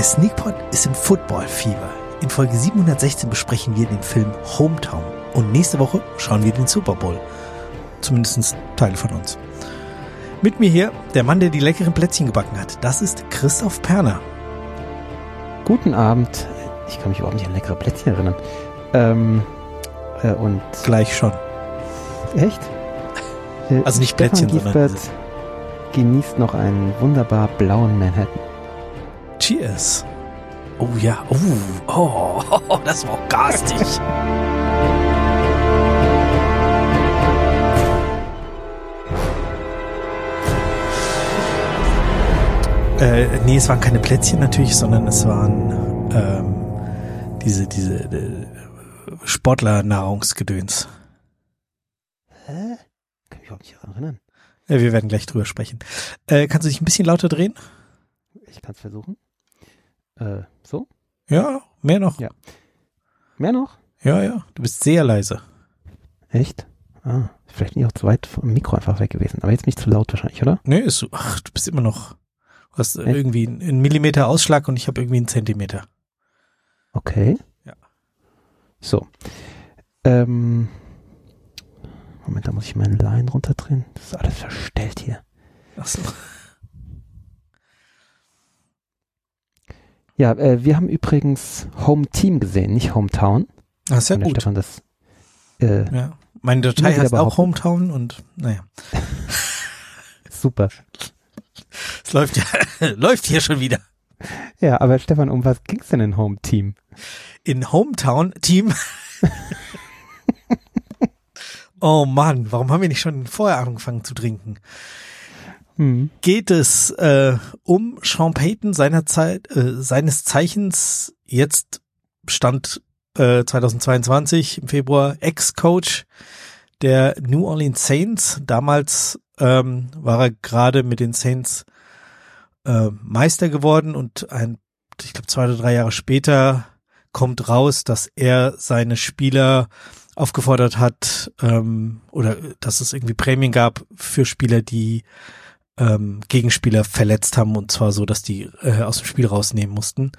Der Sneakpot ist im Football-Fieber. In Folge 716 besprechen wir den Film Hometown. Und nächste Woche schauen wir den Super Bowl. Zumindest Teile von uns. Mit mir hier der Mann, der die leckeren Plätzchen gebacken hat. Das ist Christoph Perner. Guten Abend. Ich kann mich überhaupt nicht an leckere Plätzchen erinnern. Ähm, äh, und Gleich schon. echt? Äh, Also nicht Stefan Plätzchen, sondern Giesbert genießt noch einen wunderbar blauen Manhattan. Cheers. Oh ja, oh, oh, das war auch garstig. äh, nee, es waren keine Plätzchen natürlich, sondern es waren ähm, diese, diese äh, Sportler-Nahrungsgedöns. Hä? Kann mich überhaupt nicht daran erinnern. Äh, wir werden gleich drüber sprechen. Äh, kannst du dich ein bisschen lauter drehen? Ich kann es versuchen. Äh, so? Ja, mehr noch. Ja. Mehr noch? Ja, ja, du bist sehr leise. Echt? Ah, vielleicht nicht auch zu weit vom Mikro einfach weg gewesen. Aber jetzt nicht zu laut wahrscheinlich, oder? Nee, ist so. Ach, du bist immer noch. Du hast Echt? irgendwie einen einen Millimeter Ausschlag und ich habe irgendwie einen Zentimeter. Okay. Ja. So. Ähm, Moment, da muss ich meinen Line runterdrehen. Das ist alles verstellt hier. Ach so. Ja, äh, wir haben übrigens Home Team gesehen, nicht Hometown. Das ist ja der gut. Stefan das. Äh, Ja. Meine Datei heißt auch. Hometown und naja, super. es läuft ja, läuft hier schon wieder. Ja, aber Stefan, um was ging's denn in Home Team? In Hometown Team. oh Mann, warum haben wir nicht schon vorher angefangen zu trinken? Hm. geht es äh, um Sean Payton seiner Zeit, äh, seines Zeichens jetzt Stand äh, 2022 im Februar Ex-Coach der New Orleans Saints. Damals ähm, war er gerade mit den Saints äh, Meister geworden und ein, ich glaube zwei oder drei Jahre später kommt raus, dass er seine Spieler aufgefordert hat ähm, oder dass es irgendwie Prämien gab für Spieler, die ähm, Gegenspieler verletzt haben und zwar so, dass die äh, aus dem Spiel rausnehmen mussten.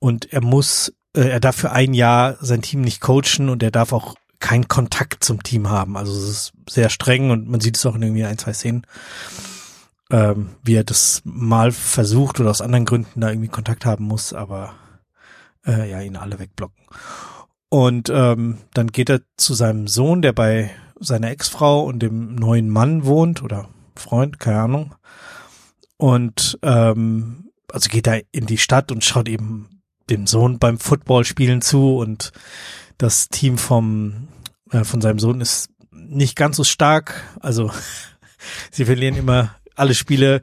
Und er muss, äh, er darf für ein Jahr sein Team nicht coachen und er darf auch keinen Kontakt zum Team haben. Also es ist sehr streng und man sieht es auch in irgendwie ein, zwei Szenen, ähm, wie er das mal versucht oder aus anderen Gründen da irgendwie Kontakt haben muss, aber äh, ja, ihn alle wegblocken. Und ähm, dann geht er zu seinem Sohn, der bei seiner Ex-Frau und dem neuen Mann wohnt oder Freund, keine Ahnung. Und ähm, also geht er in die Stadt und schaut eben dem Sohn beim Footballspielen zu und das Team vom äh, von seinem Sohn ist nicht ganz so stark. Also sie verlieren immer alle Spiele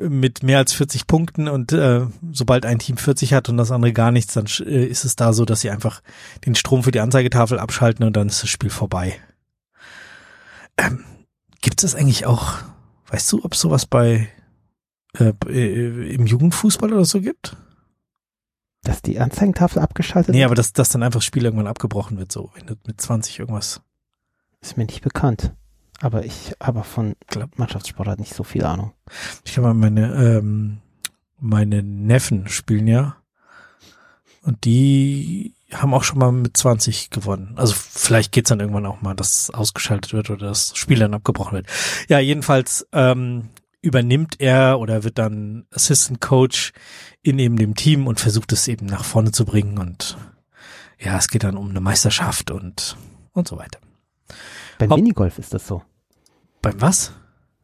mit mehr als 40 Punkten und äh, sobald ein Team 40 hat und das andere gar nichts, dann äh, ist es da so, dass sie einfach den Strom für die Anzeigetafel abschalten und dann ist das Spiel vorbei. Ähm, Gibt es eigentlich auch, weißt du, ob es sowas bei äh, äh, im Jugendfußball oder so gibt? Dass die Anzeigentafel abgeschaltet Nee, aber dass, dass dann einfach das Spiel irgendwann abgebrochen wird, so wenn du mit 20 irgendwas. ist mir nicht bekannt. Aber ich habe von Glaub- Mannschaftssport halt nicht so viel Ahnung. Ich glaube, meine, ähm, meine Neffen spielen ja. Und die haben auch schon mal mit 20 gewonnen. Also vielleicht geht's dann irgendwann auch mal, dass es ausgeschaltet wird oder das Spiel dann abgebrochen wird. Ja, jedenfalls ähm, übernimmt er oder wird dann Assistant Coach in eben dem Team und versucht es eben nach vorne zu bringen. Und ja, es geht dann um eine Meisterschaft und, und so weiter. Beim Hopp. Minigolf ist das so. Beim was?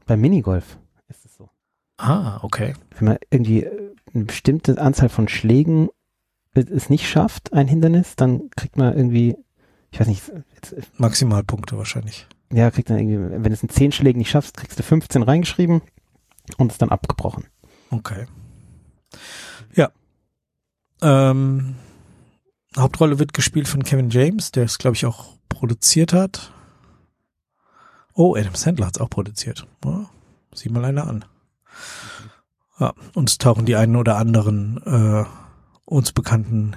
Beim Minigolf ist es so. Ah, okay. Wenn man irgendwie eine bestimmte Anzahl von Schlägen es nicht schafft, ein Hindernis, dann kriegt man irgendwie, ich weiß nicht, jetzt, äh, Maximalpunkte wahrscheinlich. ja, kriegt dann irgendwie, wenn es in 10 Schlägen nicht schaffst, kriegst du 15 reingeschrieben und ist dann abgebrochen. Okay. Ja. Ähm, Hauptrolle wird gespielt von Kevin James, der es, glaube ich, auch produziert hat. Oh, Adam Sandler hat es auch produziert. Ja, sieh mal einer an. Ja, uns tauchen die einen oder anderen äh, uns bekannten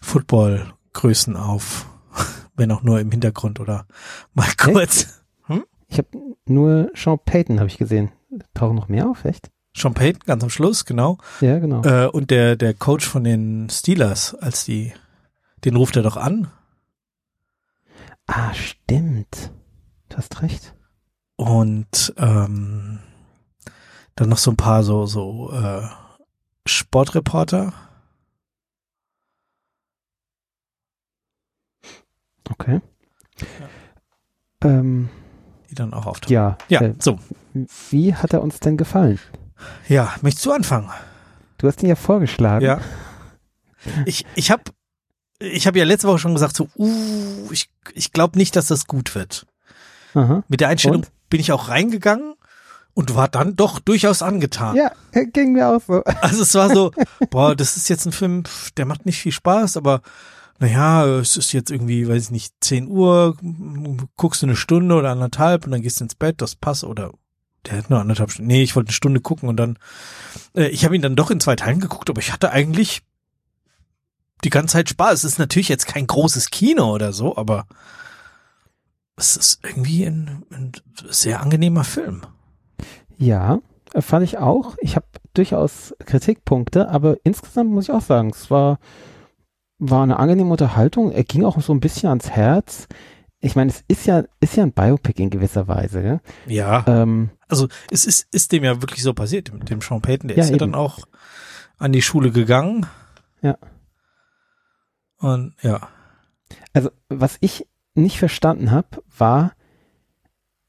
Football-Größen auf, wenn auch nur im Hintergrund oder mal kurz. Ich habe nur Sean Payton habe ich gesehen. Tauchen noch mehr auf, echt? Sean Payton ganz am Schluss, genau. Ja, genau. Äh, und der, der Coach von den Steelers, als die, den ruft er doch an. Ah, stimmt. Du hast recht. Und ähm, dann noch so ein paar so, so äh, Sportreporter. Okay. Ähm, die dann auch auftauchen. ja. Ja, Äh, so. wie hat er uns denn gefallen? Ja, möchtest du anfangen? Du hast ihn ja vorgeschlagen. Ja. Ich, ich habe ich hab ja letzte Woche schon gesagt, so, uh, ich, ich glaube nicht, dass das gut wird. Aha. Mit der Einstellung Und? bin ich auch reingegangen und war dann doch durchaus angetan. Ja, ging mir auch so. Also es war so, boah, das ist jetzt ein Film, der macht nicht viel Spaß, aber naja, es ist jetzt irgendwie, weiß ich nicht, 10 Uhr, guckst du eine Stunde oder anderthalb und dann gehst du ins Bett, das passt oder der hat nur anderthalb Stunden. Nee, ich wollte eine Stunde gucken und dann, äh, ich habe ihn dann doch in zwei Teilen geguckt, aber ich hatte eigentlich die ganze Zeit Spaß. Es ist natürlich jetzt kein großes Kino oder so, aber es ist irgendwie ein, ein sehr angenehmer Film. Ja, äh, fand ich auch. Ich habe durchaus Kritikpunkte, aber insgesamt muss ich auch sagen, es war, war eine angenehme Unterhaltung. Er ging auch so ein bisschen ans Herz. Ich meine, es ist ja, ist ja ein Biopic in gewisser Weise. Ja? Ja. Ähm, Also es ist, ist dem ja wirklich so passiert, dem, dem Sean Payton, der Ja, ist ja eben. dann auch an die Schule gegangen. Ja. Und ja. also, was ich nicht verstanden habe, war,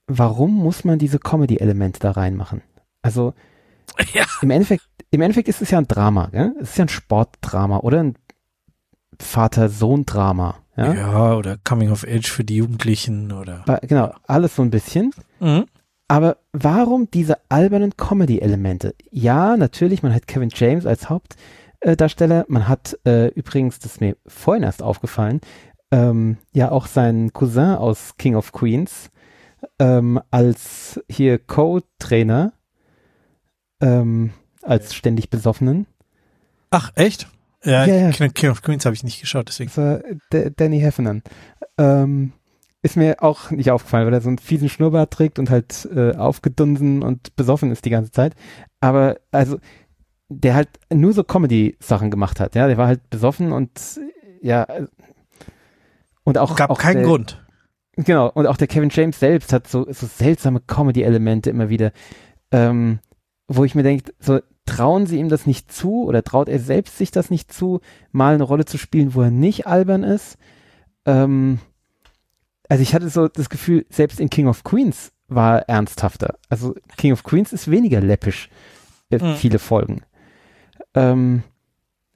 warum muss man diese Comedy-Elemente da reinmachen? Also, Ja. im Endeffekt, im Endeffekt ist es ja ein Drama, gell? Es ist ja ein Sportdrama oder ein Vater-Sohn-Drama. ja. Ja? oder Coming of Age für die Jugendlichen oder. Genau, alles so ein bisschen. Mhm. Aber warum diese albernen Comedy-Elemente? Ja, natürlich, man hat Kevin James als Hauptdarsteller. Man hat äh, übrigens, das ist mir vorhin erst aufgefallen, ähm, ja auch seinen Cousin aus King of Queens ähm, als hier Co-Trainer, ähm, als ständig Besoffenen. Ach, echt? Ja, Ja, ja. King of Queens habe ich nicht geschaut, deswegen. D Danny Heffernan. Ähm, ist mir auch nicht aufgefallen, weil er so einen fiesen Schnurrbart trägt und halt äh, aufgedunsen und besoffen ist die ganze Zeit. Aber also, der halt nur so Comedy-Sachen gemacht hat. Ja, der war halt besoffen und ja, äh, und auch Gab auch keinen der, Grund. Genau, und auch der Kevin James selbst hat so, so seltsame Comedy-Elemente immer wieder, ähm, wo ich mir denke, so trauen sie ihm das nicht zu oder traut er selbst sich das nicht zu, mal eine Rolle zu spielen, wo er nicht albern ist. Ähm, also ich hatte so das Gefühl, selbst in King of Queens war er ernsthafter. Also King of Queens ist weniger läppisch, äh, Mhm. viele Folgen. Ähm,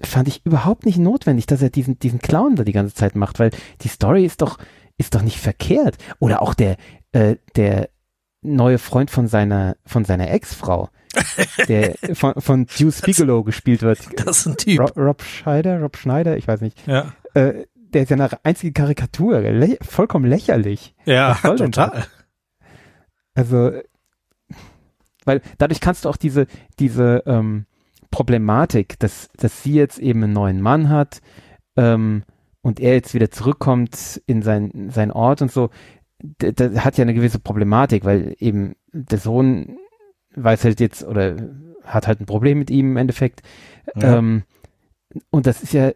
fand ich überhaupt nicht notwendig, dass er diesen, diesen Clown da die ganze Zeit macht, weil die Story ist doch, ist doch nicht verkehrt. Oder auch der, äh, der neue Freund von seiner, von seiner Ex-Frau, der von, von Deuce Bigelow gespielt wird. Das ist ein Typ. Rob, Rob Schneider, Rob Schneider, ich weiß nicht. Ja. Äh, der ist ja eine einzige Karikatur, lä vollkommen lächerlich. Ja, total. Also, weil dadurch kannst du auch diese, diese ähm, Problematik, dass, dass sie jetzt eben einen neuen Mann hat ähm, und er jetzt wieder zurückkommt in sein, sein Ort und so, das hat ja eine gewisse Problematik, weil eben der Sohn weiß halt jetzt oder hat halt ein Problem mit ihm im Endeffekt. Ja. Ähm, und das ist ja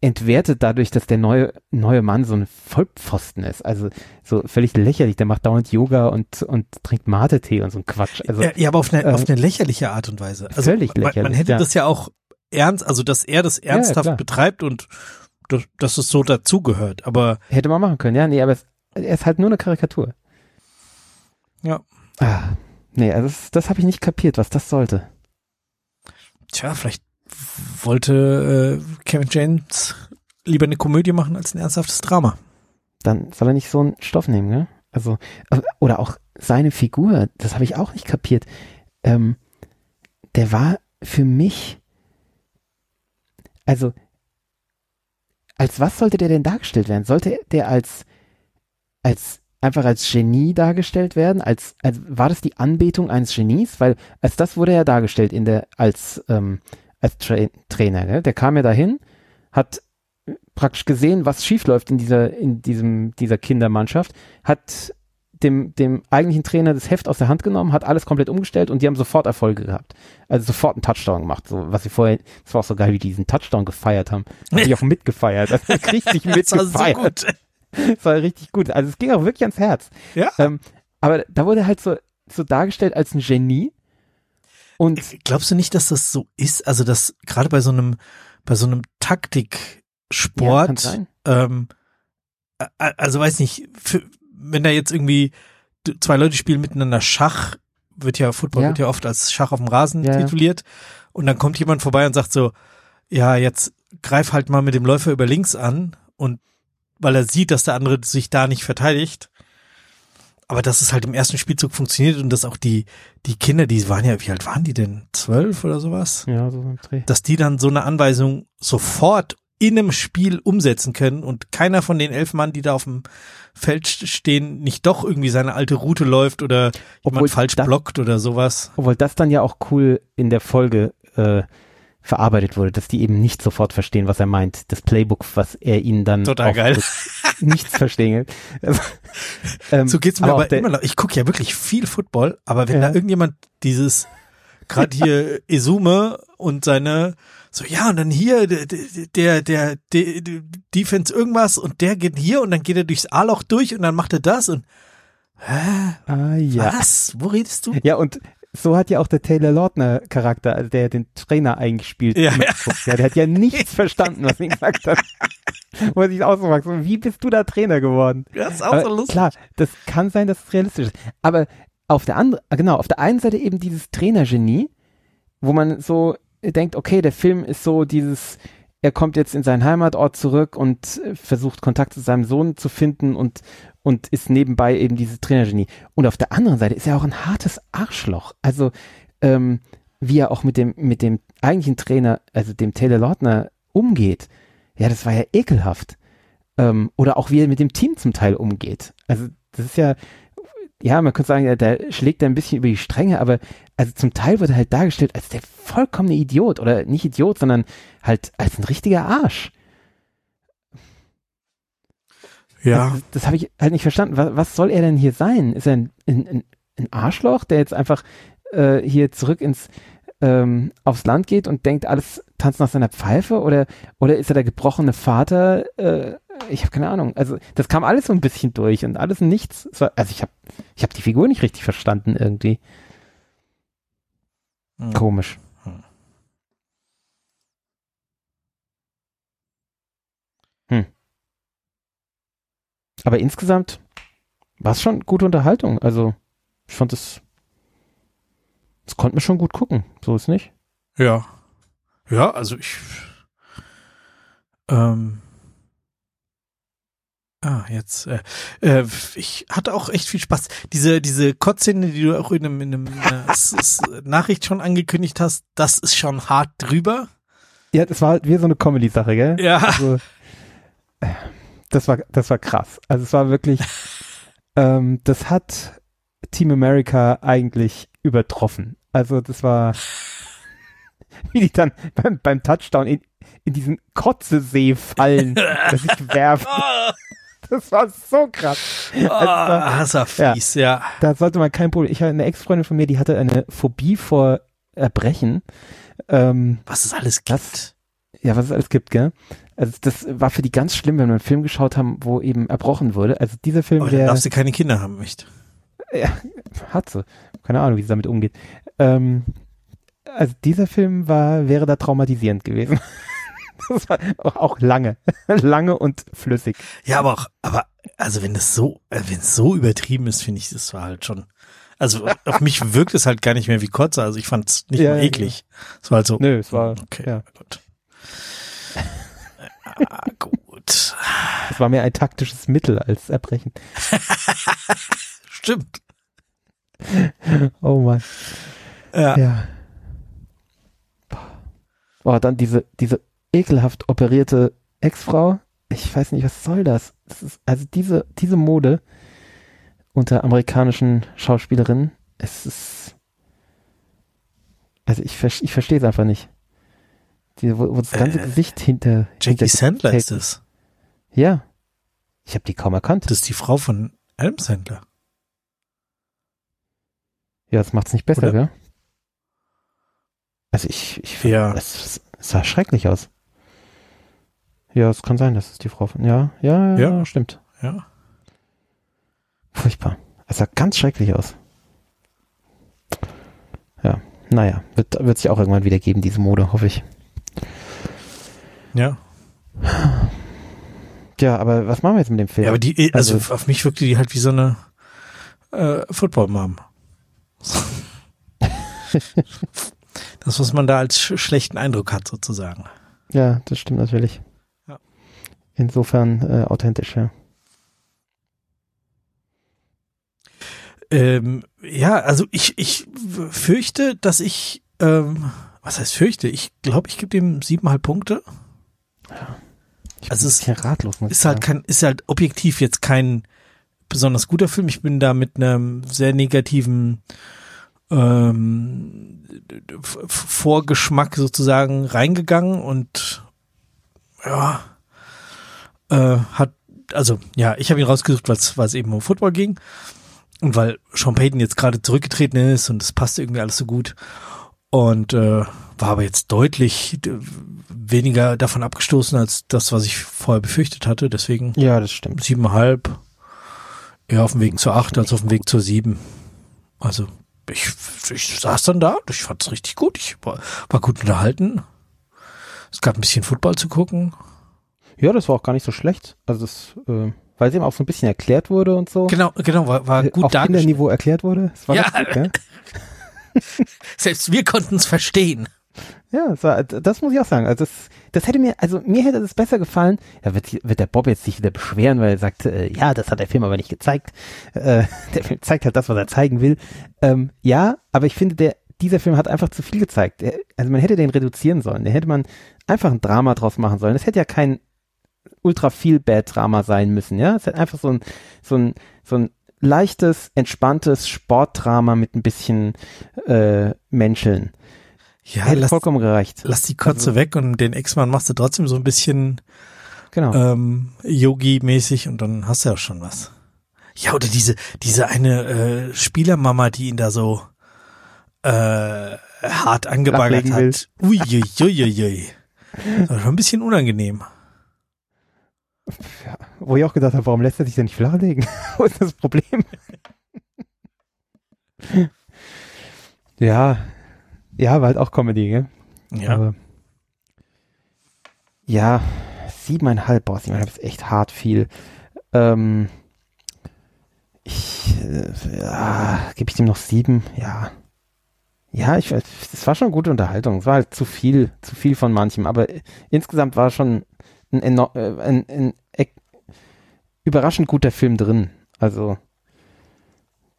entwertet dadurch, dass der neue, neue Mann so ein Vollpfosten ist. Also so völlig lächerlich. Der macht dauernd Yoga und, und trinkt Mate-Tee und so ein Quatsch. Also ja, ja, aber auf eine, äh, auf eine lächerliche Art und Weise. Also, völlig man, man lächerlich, hätte ja. das ja auch ernst, also dass er das ernsthaft klar. betreibt und dass, dass es so dazugehört. Aber hätte man machen können, ja. Nee, aber es, er ist halt nur eine Karikatur. ja, Ah, nee, also das, das habe ich nicht kapiert, was das sollte. tja, vielleicht wollte äh, Kevin James lieber eine Komödie machen als ein ernsthaftes Drama. Dann soll er nicht so einen Stoff nehmen, gell? Also, oder auch seine Figur, das habe ich auch nicht kapiert. Ähm, der war für mich, also, als was sollte der denn dargestellt werden? Sollte der als, als, einfach als Genie dargestellt werden? Als, als, war das die Anbetung eines Genies? Weil, als das wurde er dargestellt in der, als, ähm, als Tra Trainer, gell? Der kam ja dahin, hat praktisch gesehen, was schiefläuft in dieser, in diesem, dieser Kindermannschaft, hat dem, dem eigentlichen Trainer das Heft aus der Hand genommen, hat alles komplett umgestellt und die haben sofort Erfolge gehabt. Also sofort einen Touchdown gemacht. So, was sie vorher, das war auch so geil, wie die diesen Touchdown gefeiert haben. Hab ich auch mitgefeiert. Also richtig mitgefeiert. So. Das war richtig gut. Also es ging auch wirklich ans Herz. Ja. Ähm, aber da wurde halt so, so dargestellt als ein Genie. Und glaubst du nicht, dass das so ist? Also, dass gerade bei so einem, bei so einem Taktiksport, ja, ähm, also weiß nicht, für, wenn da jetzt irgendwie zwei Leute spielen miteinander Schach, wird ja, Football ja. wird ja oft als Schach auf dem Rasen ja, tituliert, und dann kommt jemand vorbei und sagt so, ja, jetzt greif halt mal mit dem Läufer über links an und weil er sieht, dass der andere sich da nicht verteidigt. Aber dass es halt im ersten Spielzug funktioniert und dass auch die, die Kinder, die waren ja, wie alt waren die denn? Zwölf oder sowas? Ja, so im Dreh. Dass die dann so eine Anweisung sofort in einem Spiel umsetzen können und keiner von den elf Mann, die da auf dem Feld stehen, nicht doch irgendwie seine alte Route läuft oder obwohl jemand falsch das, blockt oder sowas. Obwohl das dann ja auch cool in der Folge äh, verarbeitet wurde, dass die eben nicht sofort verstehen, was er meint. Das Playbook, was er ihnen dann Total geil. nichts verstehen. Also, ähm, so geht's mir aber, aber immer noch. Ich gucke ja wirklich viel Football, aber wenn ja. da irgendjemand dieses gerade hier Esume und seine so ja und dann hier der der der, der Defense irgendwas und der geht hier und dann geht er durchs A-Loch durch und dann macht er das und Hä? Ah, ja. Was? Wo redest du? Ja, und so hat ja auch der Taylor Lautner Charakter, also der den Trainer eingespielt ja, ja. der hat ja nichts verstanden, was er gesagt hat. Wo er sich auch so wie bist du da Trainer geworden? Das ist auch Aber so lustig. Klar, das kann sein, dass es realistisch ist. Aber auf der anderen, genau, auf der einen Seite eben dieses Trainergenie, wo man so denkt, okay, der Film ist so dieses, er kommt jetzt in seinen Heimatort zurück und versucht Kontakt zu seinem Sohn zu finden und und ist nebenbei eben dieses Trainergenie. Und auf der anderen Seite ist er auch ein hartes Arschloch. Also ähm, wie er auch mit dem mit dem eigentlichen Trainer, also dem Taylor Lautner umgeht. Ja, das war ja ekelhaft. Ähm, oder auch wie er mit dem Team zum Teil umgeht. Also das ist ja ja, man könnte sagen, der schlägt da ein bisschen über die Stränge, aber also zum Teil wird er halt dargestellt als der vollkommene Idiot oder nicht Idiot, sondern halt als ein richtiger Arsch. Ja. Das, das habe ich halt nicht verstanden. Was, was, soll er denn hier sein? Ist er ein, ein, ein Arschloch, der jetzt einfach äh, hier zurück ins ähm, aufs Land geht und denkt, alles tanzt nach seiner Pfeife? Oder, oder ist er der gebrochene Vater? Äh, ich habe keine Ahnung. Also das kam alles so ein bisschen durch und alles nichts. War, also ich habe ich hab die Figur nicht richtig verstanden irgendwie. Hm. Komisch. Hm. hm. Aber insgesamt war es schon gute Unterhaltung. Also ich fand es, es konnte mir schon gut gucken. So ist nicht. Ja. Ja, also ich, ähm, Ah, jetzt. Äh, äh, ich hatte auch echt viel Spaß. Diese diese Kotzszene, die du auch in einem, in einem äh, Nachricht schon angekündigt hast, das ist schon hart drüber. Ja, das war halt wie so eine Comedy-Sache, gell? Ja. Also, äh, das war, das war krass. Also es war wirklich, ähm, das hat Team America eigentlich übertroffen. Also das war, wie die dann beim, beim Touchdown in, in diesen Kotzesee fallen, dass ich werfe. Das war so krass. Oh, also, fies, ja, ja. Da sollte man kein Problem. Ich hatte eine Ex-Freundin von mir, die hatte eine Phobie vor Erbrechen. Ähm, was es alles gibt. Das, ja, was es alles gibt, gell? Also das war für die ganz schlimm, wenn wir einen Film geschaut haben, wo eben erbrochen wurde. Also dieser Film, oh, der. darfst du keine Kinder haben, nicht? Ja, hat sie. Keine Ahnung, wie sie damit umgeht. Ähm, also dieser Film war, wäre da traumatisierend gewesen. das war auch lange, lange und flüssig. Ja, aber auch, aber also wenn das so, äh, wenn es so übertrieben ist, finde ich, das war halt schon. Also auf mich wirkt es halt gar nicht mehr wie Kotze. Also ich fand es nicht ja, mal eklig. Es war halt so. Nö, es war. Okay, ja. gut. Ah, gut. Es war mehr ein taktisches Mittel als Erbrechen. Stimmt. Oh Mann. Ja. ja. Oh, dann diese, diese ekelhaft operierte Ex-Frau. Ich weiß nicht, was soll das? das ist, also diese, diese Mode unter amerikanischen Schauspielerinnen, es ist, also ich, ich verstehe es einfach nicht. Die, wo, wo das ganze äh, Gesicht hinter. Jackie hinter Sandler ist es. Ja. Ich habe die kaum erkannt. Das ist die Frau von Adam Sandler. Ja, das macht's nicht besser, Oder? gell? Also ich, ich Ja. es, es sah schrecklich aus. Ja, es kann sein, dass es die Frau von. Ja, ja, ja, Ja. stimmt. Ja. Furchtbar. Es sah ganz schrecklich aus. Ja, naja, wird, wird sich auch irgendwann wieder geben, diese Mode, hoffe ich. Ja. Ja, aber was machen wir jetzt mit dem Film? Ja, aber die, also, Also- auf mich wirkte die halt wie so eine äh, Football-Mom. das, was man da als sch schlechten Eindruck hat, sozusagen. Ja, das stimmt natürlich. Ja. Insofern äh, authentisch, ja. Ähm, ja, also ich, ich fürchte, dass ich, ähm, was heißt fürchte? Ich glaube, ich gebe dem siebeneinhalb Punkte. Ich Also bin es bisschen ratlos, Ist halt kein, ist halt objektiv jetzt kein besonders guter Film. Ich bin da mit einem sehr negativen ähm, Vorgeschmack sozusagen reingegangen und ja, äh, hat, also ja, ich habe ihn rausgesucht, weil es eben um Football ging und weil Sean Payton jetzt gerade zurückgetreten ist und es passte irgendwie alles so gut und äh, war aber jetzt deutlich weniger davon abgestoßen als das, was ich vorher befürchtet hatte. Deswegen Ja, das stimmt. siebeneinhalb, eher auf dem Weg zur acht als auf dem Weg zur sieben. Also ich, ich saß dann da, ich fand es richtig gut. Ich war, war gut unterhalten. Es gab ein bisschen Football zu gucken. Ja, das war auch gar nicht so schlecht. Also das, äh, weil es eben auch so ein bisschen erklärt wurde und so. Genau, genau, war, war Äh, gut auf. Kinderniveau erklärt wurde. Das war Ja. gut? Selbst wir konnten es verstehen. Ja, das, war, das muss ich auch sagen. Also das, das hätte mir, also mir hätte das besser gefallen. Da wird, wird der Bob jetzt sich wieder beschweren, weil er sagt, äh, ja, das hat der Film aber nicht gezeigt. Äh, der Film zeigt halt das, was er zeigen will. Ähm, ja, aber ich finde, der, dieser Film hat einfach zu viel gezeigt. Also man hätte den reduzieren sollen. Da hätte man einfach ein Drama draus machen sollen. Das hätte ja kein ultra viel Bad Drama sein müssen, ja. Es hätte einfach so ein, so ein, so ein leichtes, entspanntes Sportdrama mit ein bisschen äh, Menscheln. Ja, hätte lass, vollkommen gereicht. lass die Kotze weg und den Ex-Mann machst du trotzdem so ein bisschen Genau. ähm, Yogi-mäßig und dann hast du ja auch schon was. Ja, oder diese, diese eine äh, Spielermama, die ihn da so äh, hart angebaggert hat. Uiuiuiui. Das war schon ein bisschen unangenehm. Wo ich auch gedacht habe, warum lässt er sich denn nicht flachlegen? Wo ist das Problem? ja, ja, war halt auch Comedy, gell? Ja. Aber ja, siebeneinhalb, boah, siebeneinhalb ist echt hart viel. Ähm, ich, äh, ja, gebe ich dem noch sieben? Ja. Ja, ich es war schon gute Unterhaltung. Es war halt zu viel, zu viel von manchem, aber insgesamt war schon ein, äh, ein, ein, ek- überraschend guter Film drin. Also,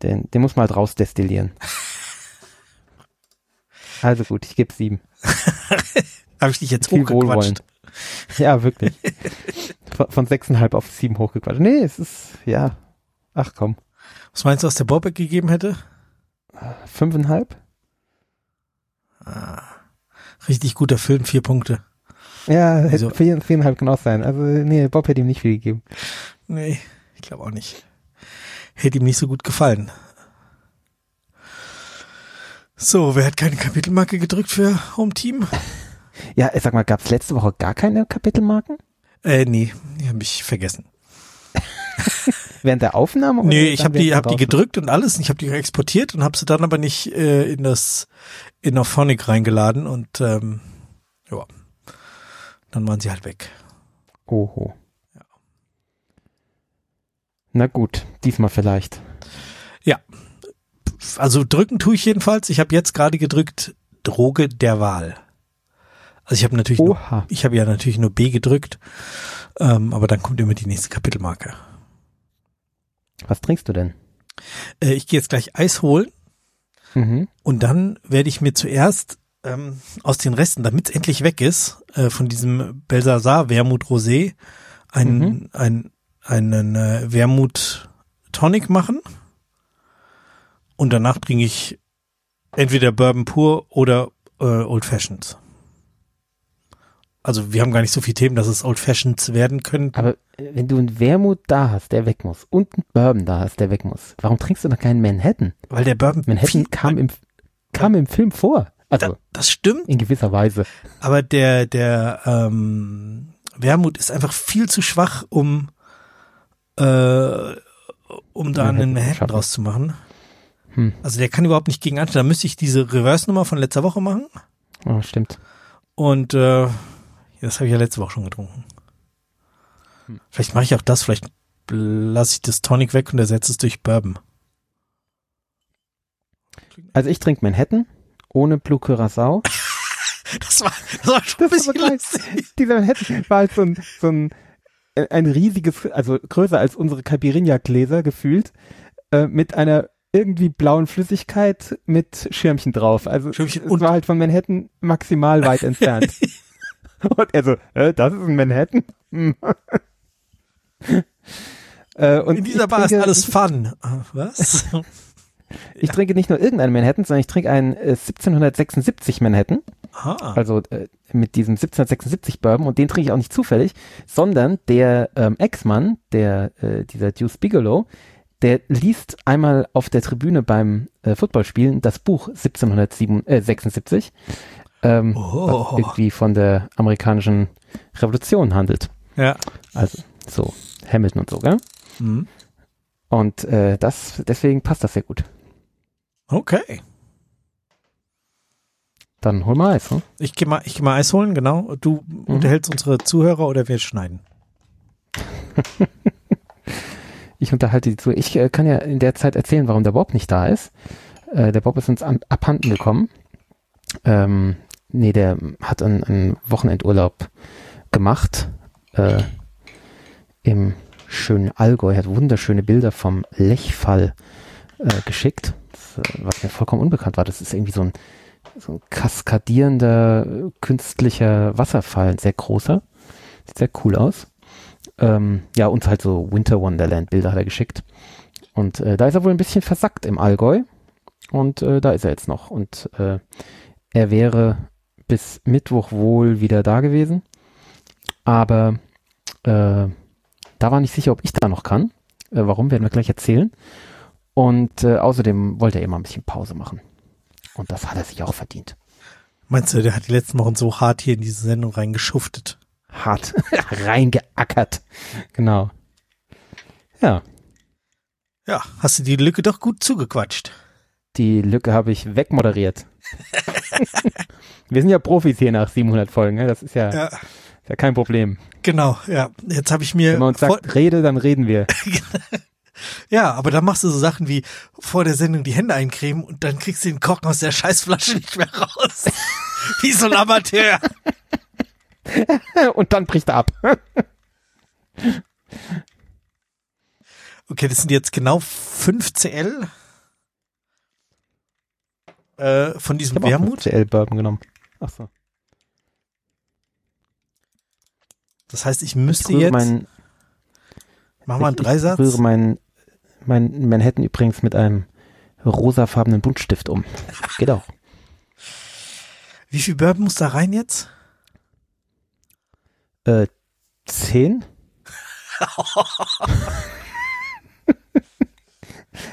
den, den muss man halt rausdestillieren. Also gut, ich gebe sieben. Habe ich dich jetzt Viel hochgequatscht? Ja, wirklich. von, von sechseinhalb auf sieben hochgequatscht. Nee, es ist, ja, ach komm, Was meinst du, was der Bobek gegeben hätte? fünfeinhalb? Richtig guter Film, vier Punkte. Ja, hätte Wieso? vier, viereinhalb kann auch sein. Also, nee, Bob hätte ihm nicht viel gegeben. Nee, ich glaube auch nicht. Hätte ihm nicht so gut gefallen. So, wer hat keine Kapitelmarke gedrückt für Home Team? Ja, sag mal, gab's letzte Woche gar keine Kapitelmarken? Äh, nee, die habe ich vergessen. Während der Aufnahme? oder Nee, ich habe die, hab die gedrückt und alles. Ich habe die exportiert und habe sie dann aber nicht äh, in das in Auphonic reingeladen und ähm, ja, dann waren sie halt weg. Oho. Na gut, diesmal vielleicht. Also drücken tue ich jedenfalls. Ich habe jetzt gerade gedrückt Droge der Wahl. Also ich habe natürlich nur, ich habe ja natürlich nur B gedrückt, ähm, aber dann kommt immer die nächste Kapitelmarke. Was trinkst du denn? Äh, ich gehe jetzt gleich Eis holen Mhm. und dann werde ich mir zuerst ähm, aus den Resten, damit es endlich weg ist, äh, von diesem Belsasar Wermut Rosé einen, Mhm. ein, einen äh, Wermut Tonic machen und danach trinke ich entweder Bourbon pur oder äh, Old Fashions. Also wir haben gar nicht so viele Themen, dass es Old Fashions werden können. Aber äh, wenn du einen Wermut da hast, der weg muss, und einen Bourbon da hast, der weg muss, warum trinkst du noch keinen Manhattan? Weil der Bourbon Manhattan kam im, kam im Film vor. Also Da, das stimmt, in gewisser Weise. aber der, der ähm, Wermut ist einfach viel zu schwach, um, äh, um da Manhattan einen Manhattan draus zu machen. Hm. Also der kann überhaupt nicht gegen anstehen. Da müsste ich diese Reverse-Nummer von letzter Woche machen. Oh, stimmt. Und äh, das habe ich ja letzte Woche schon getrunken. Hm. Vielleicht mache ich auch das, vielleicht lasse ich das Tonic weg und ersetze es durch Bourbon. Also ich trinke Manhattan ohne Blue Curacao. Das war, das war schon ein Das war bisschen lustig. Dieser Manhattan war halt so ein, so ein, äh, ein riesiges, also größer als unsere Caipirinha-Gläser gefühlt, äh, mit einer irgendwie blauen Flüssigkeit mit Schirmchen drauf. Also Schirmchen es und- war halt von Manhattan maximal weit entfernt. und er so, äh, das ist ein Manhattan? Hm. äh, und In dieser Bar ist trinke- alles Fun. Ah, Was? Ich trinke nicht nur irgendeinen Manhattan, sondern ich trinke einen äh, 1776 Manhattan. Aha. also äh, mit diesem 1776 Bourbon und den trinke ich auch nicht zufällig, sondern der ähm, Ex-Mann, der äh, dieser Deuce Bigelow, der liest einmal auf der Tribüne beim äh, Footballspielen das Buch 1776, ähm, Oh. was irgendwie von der amerikanischen Revolution handelt. Ja. Also so Hamilton und so, gell? Hm. Und äh, das deswegen passt das sehr gut. Okay. Dann hol mal Eis, ne? Ich gehe mal, ich geh mal Eis holen, genau. Du unterhältst unsere Zuhörer oder wir schneiden. Ich unterhalte die zu. Ich äh, kann ja in der Zeit erzählen, warum der Bob nicht da ist. Äh, der Bob ist uns an, abhanden gekommen. Ähm, nee, der hat einen, einen Wochenendurlaub gemacht äh, im schönen Allgäu. Er hat wunderschöne Bilder vom Lechfall äh, geschickt, was mir vollkommen unbekannt war. Das ist irgendwie so ein, so ein kaskadierender künstlicher Wasserfall, ein sehr großer. Sieht sehr cool aus. Ähm, ja, und halt so Winter Wonderland Bilder hat er geschickt. Und äh, da ist er wohl ein bisschen versackt im Allgäu. Und äh, da ist er jetzt noch. Und äh, er wäre bis Mittwoch wohl wieder da gewesen. Aber äh, da war nicht sicher, ob ich da noch kann. Äh, warum, werden wir gleich erzählen. Und äh, außerdem wollte er immer ein bisschen Pause machen. Und das hat er sich auch verdient. Meinst du, der hat die letzten Wochen so hart hier in diese Sendung reingeschuftet? Hart reingeackert. Genau. Ja, Ja, hast du die Lücke doch gut zugequatscht. die Lücke habe ich wegmoderiert. Wir sind ja Profis hier nach 700 Folgen, ne? das ist ja, Ja, ist ja kein Problem. genau, ja. Jetzt habe ich mir Wenn man uns sagt, rede, dann reden wir. ja, aber dann machst du so Sachen wie vor der Sendung die Hände eincremen und dann kriegst du den Korken aus der Scheißflasche nicht mehr raus. wie so ein Amateur. Und dann bricht er ab. Okay, das sind jetzt genau 5 CL äh, von Ich diesem auch Wermut. CL Bourbon genommen. Ach so. Das heißt, ich Ich müsste rühre jetzt, meinen, mach mal einen ich Dreisatz. rühre meinen, mein Manhattan übrigens mit einem rosafarbenen Buntstift um. Geht auch. Wie viel Bourbon muss da rein jetzt? Äh, zehn?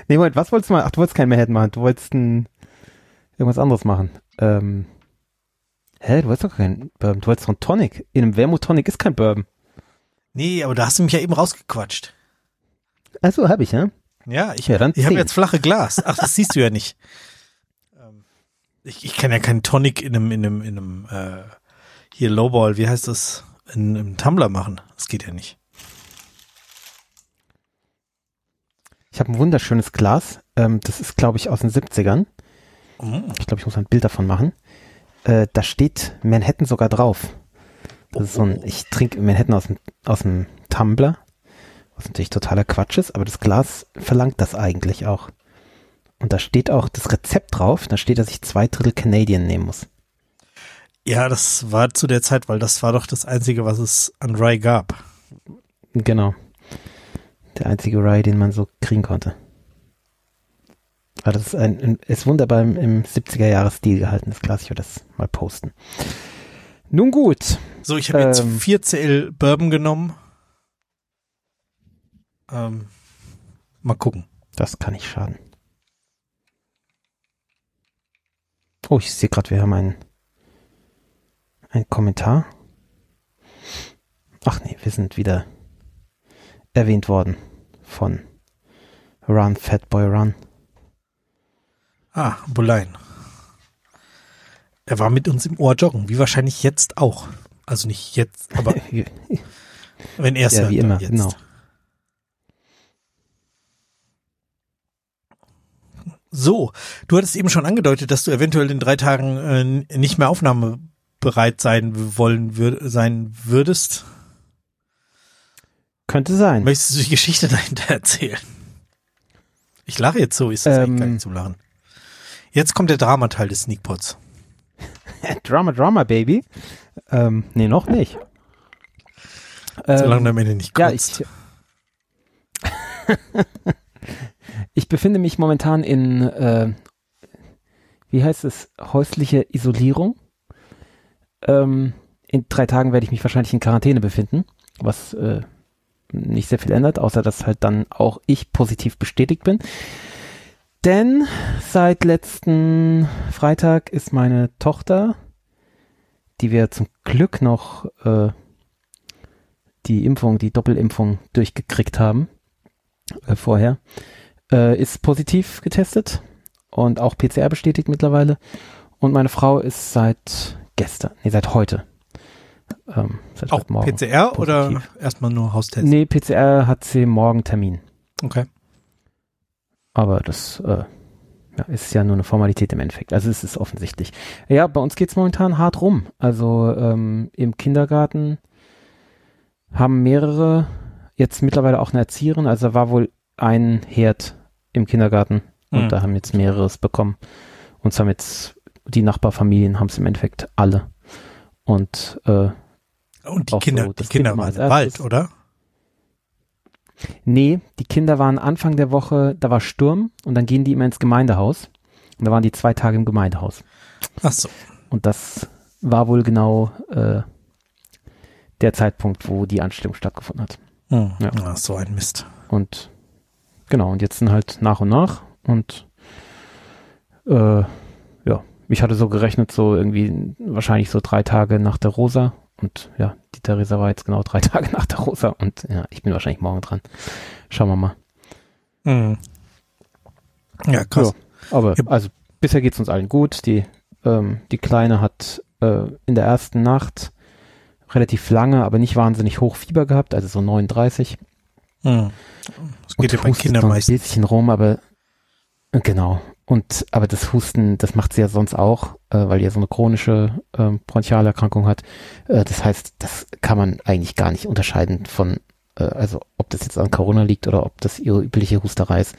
nee, Moment, was wolltest du machen? Ach, du wolltest kein Manhattan machen. Du wolltest ein, irgendwas anderes machen. Ähm, hä, du wolltest doch kein Bourbon. Du wolltest doch einen Tonic. In einem Wermut Tonic ist kein Bourbon. Nee, aber da hast du mich ja eben rausgequatscht. Ach so, hab ich, ja? Ja, ich, Ja, ich habe jetzt flache Glas. Ach, das siehst du ja nicht. Ähm, Ich, ich kann ja keinen Tonic in einem, in einem, in einem, äh, hier Lowball, wie heißt das, in einem Tumbler machen. Das geht ja nicht. Ich habe ein wunderschönes Glas. Ähm, das ist, glaube ich, aus den 70ern. Mm. Ich glaube, ich muss ein Bild davon machen. Äh, da steht Manhattan sogar drauf. Das ist so ein, ich trinke Manhattan aus dem, aus dem Tumbler, was natürlich totaler Quatsch ist, aber das Glas verlangt das eigentlich auch. Und da steht auch das Rezept drauf, da steht, dass ich zwei Drittel Canadian nehmen muss. Ja, das war zu der Zeit, weil das war doch das Einzige, was es an Rye gab. Genau. Der einzige Rye, den man so kriegen konnte. Aber das ist ein, ist wunderbar im, im 70er Jahre Stil gehalten, das Glas. Ich werde das mal posten. Nun gut. So, ich habe jetzt Ähm. 4 CL Bourbon genommen. Ähm, mal gucken. Das kann nicht schaden. Oh, ich sehe gerade, wir haben einen, einen Kommentar. Ach nee, wir sind wieder erwähnt worden von Run, Fatboy Run. Ah, Bulein. Er war mit uns im Ohr joggen, wie wahrscheinlich jetzt auch. Also nicht jetzt, aber wenn er es ja, hört, wie immer, jetzt. genau. So, du hattest eben schon angedeutet, dass du eventuell in drei Tagen äh, nicht mehr aufnahmebereit sein wollen würd, sein würdest. Könnte sein. Möchtest du die Geschichte dahinter erzählen? Ich lache jetzt so, ist das Ähm. eigentlich gar nicht zum Lachen. Jetzt kommt der Dramateil des Sneakpots. Drama, Drama, Baby. Ähm, nee, noch nicht. Solange Ähm, du am Ende nicht Ja, kotzt. ich. ich befinde mich momentan in, äh, wie heißt es, häusliche Isolierung. Ähm, in drei Tagen werde ich mich wahrscheinlich in Quarantäne befinden, was äh, nicht sehr viel ändert, außer dass halt dann auch ich positiv bestätigt bin. Denn seit letzten Freitag ist meine Tochter, die wir zum Glück noch äh, die Impfung, die Doppelimpfung durchgekriegt haben äh, vorher, äh, ist positiv getestet und auch PCR bestätigt mittlerweile. Und meine Frau ist seit gestern, nee, seit heute. Ähm, seit Auch heute Morgen. PCR oder positiv. erstmal nur Haustest? Nee, PCR hat sie morgen Termin. Okay. Aber das äh, ja, ist ja nur eine Formalität im Endeffekt. Also es ist offensichtlich. Ja, bei uns geht's momentan hart rum. Also ähm, im Kindergarten haben mehrere jetzt mittlerweile auch eine Erzieherin. Also da war wohl ein Herd im Kindergarten und Mhm. da haben jetzt mehreres bekommen. Und es haben jetzt die Nachbarfamilien haben es im Endeffekt alle. Und äh, Und die Kinder, so, die Kinder waren im Wald, oder? Nee, die Kinder waren Anfang der Woche, da war Sturm und dann gehen die immer ins Gemeindehaus. Und da waren die zwei Tage im Gemeindehaus. Ach so. Und das war wohl genau äh, der Zeitpunkt, wo die Anstellung stattgefunden hat. Hm. Ja. Ach, so ein Mist. Und genau, und jetzt sind halt nach und nach und äh, ja, ich hatte so gerechnet, so irgendwie wahrscheinlich so drei Tage nach der Rosa. Und ja, die Theresa war jetzt genau drei Tage nach der Rosa und ja, ich bin wahrscheinlich morgen dran. Schauen wir mal. Hm. Ja, krass. Aber Ja. also bisher geht's uns allen gut. Die, ähm, die Kleine hat äh, in der ersten Nacht relativ lange, aber nicht wahnsinnig hoch Fieber gehabt, also so 39. Hm. Das geht ja bei Kindern so ein meistens. bisschen rum, aber äh, genau. Und aber das Husten, das macht sie ja sonst auch, äh, weil die ja so eine chronische ähm, Bronchialerkrankung hat. Äh, das heißt, das kann man eigentlich gar nicht unterscheiden von, äh, also ob das jetzt an Corona liegt oder ob das ihre übliche Husterei ist,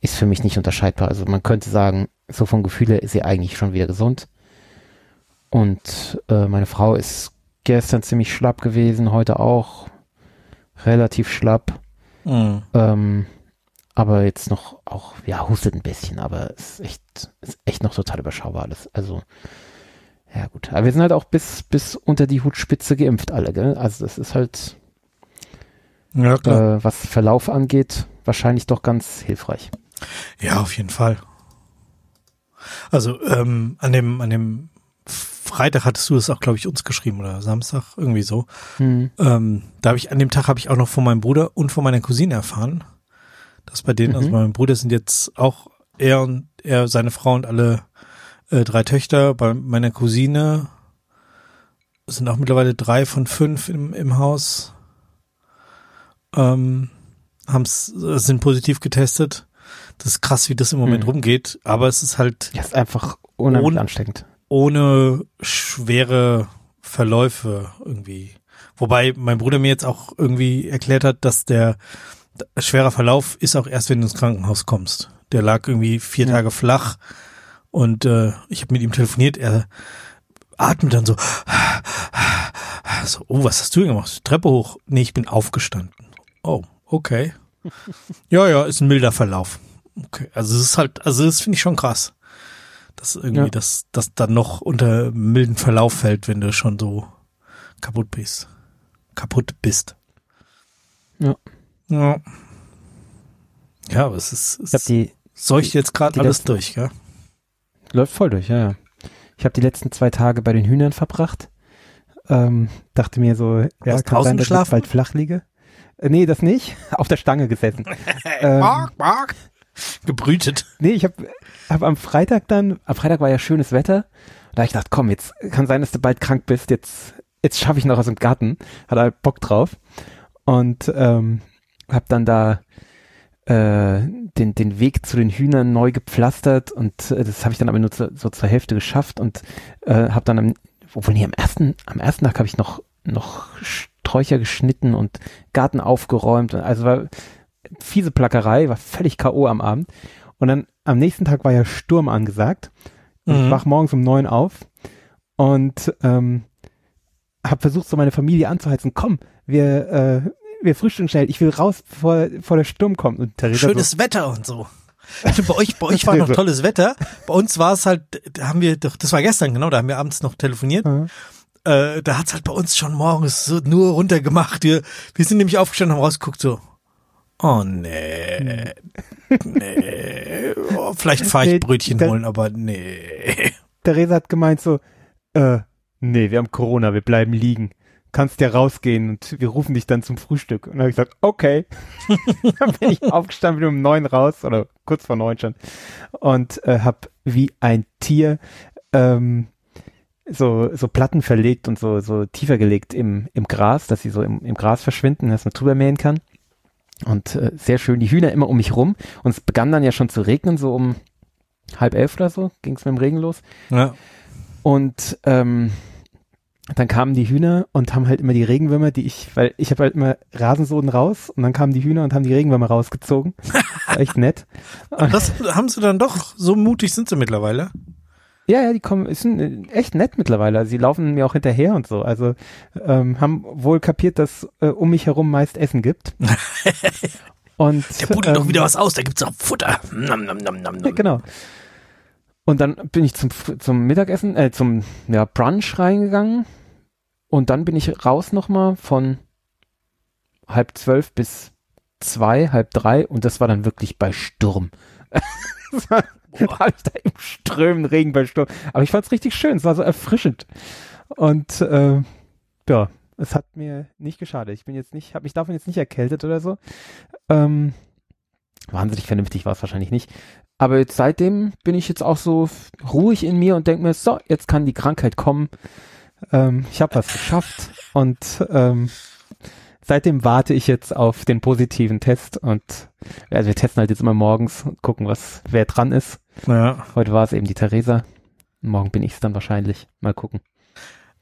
ist für mich nicht unterscheidbar. Also man könnte sagen, so vom Gefühl her ist sie eigentlich schon wieder gesund. Und äh, meine Frau ist gestern ziemlich schlapp gewesen, heute auch relativ schlapp. Hm. Ähm, aber jetzt noch auch, ja, hustet ein bisschen, aber es ist echt, ist echt noch total überschaubar alles. Also, ja gut. Aber wir sind halt auch bis, bis unter die Hutspitze geimpft alle, gell? Also das ist halt, Ja, äh, was Verlauf angeht, wahrscheinlich doch ganz hilfreich. Ja, auf jeden Fall. Also ähm, an dem an dem Freitag hattest du das auch, glaube ich, uns geschrieben oder Samstag irgendwie so. Hm. Ähm, da habe ich an dem Tag habe ich auch noch von meinem Bruder und von meiner Cousine erfahren, dass bei denen, also Mhm. bei meinem Bruder sind jetzt auch er und er, seine Frau und alle äh, drei Töchter. Bei meiner Cousine sind auch mittlerweile drei von fünf im, im Haus. Ähm, haben's, sind positiv getestet. Das ist krass, wie das im Moment Mhm. rumgeht, aber es ist halt Ja, ist einfach unheimlich Und- ansteckend. Ohne schwere Verläufe irgendwie. Wobei mein Bruder mir jetzt auch irgendwie erklärt hat, dass der schwerer Verlauf ist auch erst, wenn du ins Krankenhaus kommst. Der lag irgendwie vier Ja. Tage flach und äh, ich habe mit ihm telefoniert. Er atmet dann so, so, oh, was hast du denn gemacht? Treppe hoch. Nee, ich bin aufgestanden. Oh, okay. ja, ja, ist ein milder Verlauf. Okay, also es ist halt, also das finde ich schon krass dass irgendwie Ja. das, das dann noch unter milden Verlauf fällt, wenn du schon so kaputt bist. Kaputt bist. Ja. Ja. Ja, aber es ist, Ich es die seucht jetzt gerade alles letzten- durch, gell? läuft voll durch, ja, ja. Ich habe die letzten zwei Tage bei den Hühnern verbracht. Ähm, dachte mir so, ja, Hast kann sein, dass ich bald flach liege. Äh, nee, das nicht. Auf der Stange gesessen. ähm, Mark, Mark. Gebrütet. nee, ich habe hab am Freitag dann, am Freitag war ja schönes Wetter. Da hab ich gedacht, komm, jetzt kann sein, dass du bald krank bist. Jetzt, jetzt schaffe ich noch aus dem Garten. Hat halt Bock drauf. Und ähm, habe dann da äh, den, den Weg zu den Hühnern neu gepflastert und äh, das habe ich dann aber nur zu, so zur Hälfte geschafft und äh, habe dann am, obwohl nee, am ersten, am ersten Tag habe ich noch, noch Sträucher geschnitten und Garten aufgeräumt. Also war fiese Plackerei, war völlig K.O. am Abend. Und dann am nächsten Tag war ja Sturm angesagt. Mhm. ich wach morgens um neun auf und ähm, habe versucht, so meine Familie anzuheizen. Komm, wir, äh, wir frühstücken schnell. Ich will raus, bevor, bevor der Sturm kommt. Und Theresa Schönes Wetter und so. Stimmt, bei euch, bei euch war noch So. tolles Wetter. Bei uns war es halt, da haben wir doch, das war gestern, genau, da haben wir abends noch telefoniert. so. Äh, da hat's halt bei uns schon morgens so nur runtergemacht. Wir, wir sind nämlich aufgestanden, haben rausgeguckt, so, oh nee, nee, oh, vielleicht fahre ich Nee, Brötchen da- holen, aber nee. Theresa hat gemeint so, äh, nee, wir haben Corona, wir bleiben liegen. Kannst ja rausgehen und wir rufen dich dann zum Frühstück. Und dann habe ich gesagt, okay. dann bin ich aufgestanden, bin um neun raus oder kurz vor neun schon und äh, hab wie ein Tier ähm, so so Platten verlegt und so so tiefer gelegt im im Gras, dass sie so im, im Gras verschwinden, dass man drüber mähen kann. Und äh, sehr schön, die Hühner immer um mich rum. Und es begann dann ja schon zu regnen, so um halb elf oder so, ging es mit dem Regen los. Ja. Und ähm, dann kamen die Hühner und haben halt immer die Regenwürmer, die ich, weil ich habe halt immer Rasensoden raus und dann kamen die Hühner und haben die Regenwürmer rausgezogen. Echt nett. Das haben sie dann doch, so mutig sind sie mittlerweile. Ja, ja, die kommen, ist ein, echt nett mittlerweile. Sie laufen mir auch hinterher und so. Also ähm, haben wohl kapiert, dass äh, um mich herum meist Essen gibt. und Der pudelt doch ähm, wieder was aus, da gibt's auch Futter. Nam, nam, nam, nam, Ja, nam. genau. Und dann bin ich zum, zum Mittagessen, äh, zum ja, Brunch reingegangen. Und dann bin ich raus nochmal von halb zwölf bis zwei, halb drei. Und das war dann wirklich bei Sturm. Das war- Boah. war ich da im strömenden Regen bei Sturm. Aber ich fand es richtig schön. Es war so erfrischend. Und äh, ja, es hat mir nicht geschadet. Ich bin jetzt nicht, habe mich davon jetzt nicht erkältet oder so. Ähm, wahnsinnig vernünftig war es wahrscheinlich nicht. Aber jetzt seitdem bin ich jetzt auch so ruhig in mir und denke mir, so, jetzt kann die Krankheit kommen. Ähm, ich habe was geschafft und ähm, seitdem warte ich jetzt auf den positiven Test und also wir testen halt jetzt immer morgens und gucken, was wer dran ist. Ja. Heute war es eben die Theresa. Morgen bin ich es dann wahrscheinlich. Mal gucken.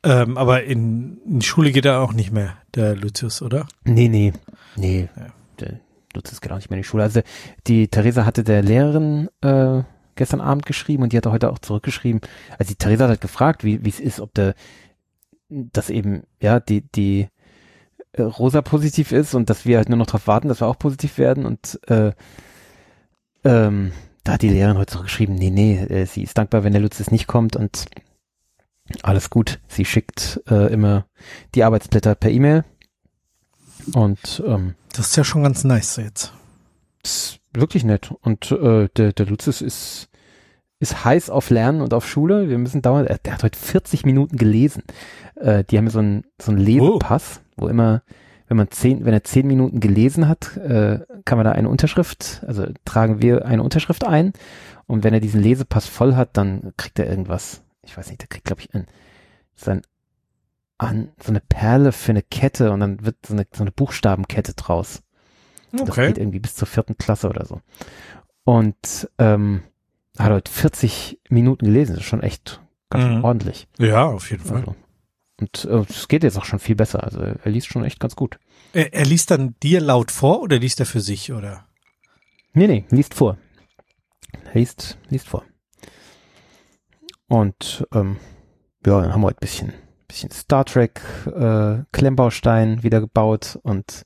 Ähm, aber in, in die Schule geht er auch nicht mehr, der Lucius, oder? Nee, nee. Nee. Ja. Der Lutz ist genau nicht mehr in die Schule. Also die Theresa hatte der Lehrerin äh, gestern Abend geschrieben und die hatte heute auch zurückgeschrieben. Also die Theresa hat halt gefragt, wie es ist, ob der dass eben, ja, die, die äh, Rosa positiv ist und dass wir halt nur noch darauf warten, dass wir auch positiv werden und äh, ähm, da hat die Lehrerin heute zurückgeschrieben, nee, nee, äh, sie ist dankbar, wenn der Lutz es nicht kommt und alles gut. Sie schickt äh, immer die Arbeitsblätter per E-Mail und ähm, Das ist ja schon ganz nice jetzt. ist wirklich nett. Und äh, der, der Lucius ist, ist heiß auf Lernen und auf Schule. Wir müssen dauernd, er, der hat heute 40 Minuten gelesen. Äh, die haben ja so einen so einen Lesepass, wo immer, wenn man zehn, wenn er zehn Minuten gelesen hat, äh, kann man da eine Unterschrift, also tragen wir eine Unterschrift ein. Und wenn er diesen Lesepass voll hat, dann kriegt er irgendwas. Ich weiß nicht, der kriegt, glaube ich, ein, sein an, so eine Perle für eine Kette und dann wird so eine, so eine Buchstabenkette draus. Das Okay. geht irgendwie bis zur vierten Klasse oder so. Und ähm, hat heute 40 Minuten gelesen. Das ist schon echt ganz Mhm. ordentlich. Ja, auf jeden Fall. Also. Und äh, es geht jetzt auch schon viel besser. Also er liest schon echt ganz gut. Er, er liest dann dir laut vor oder liest er für sich, oder? Nee, nee, liest vor. Liest, liest vor. Und ähm, ja, dann haben wir heute ein bisschen, bisschen Star Trek äh, Klemmbaustein wieder gebaut und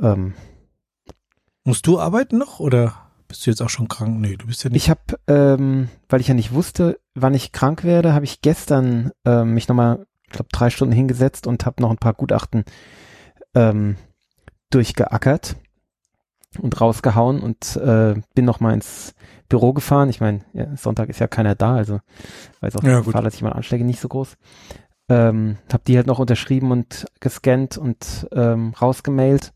ähm, Musst du arbeiten noch oder bist du jetzt auch schon krank? Nee, du bist ja nicht. Ich habe, ähm, weil ich ja nicht wusste, wann ich krank werde, habe ich gestern ähm, mich nochmal glaube, drei Stunden hingesetzt und habe noch ein paar Gutachten ähm, durchgeackert und rausgehauen und äh, bin noch mal ins Büro gefahren. Ich meine, ja, Sonntag ist ja keiner da, also weiß auch Ja, die. Gefahr, dass ich mal Anschläge nicht so groß. Ähm, hab die halt noch unterschrieben und gescannt und ähm, rausgemailt.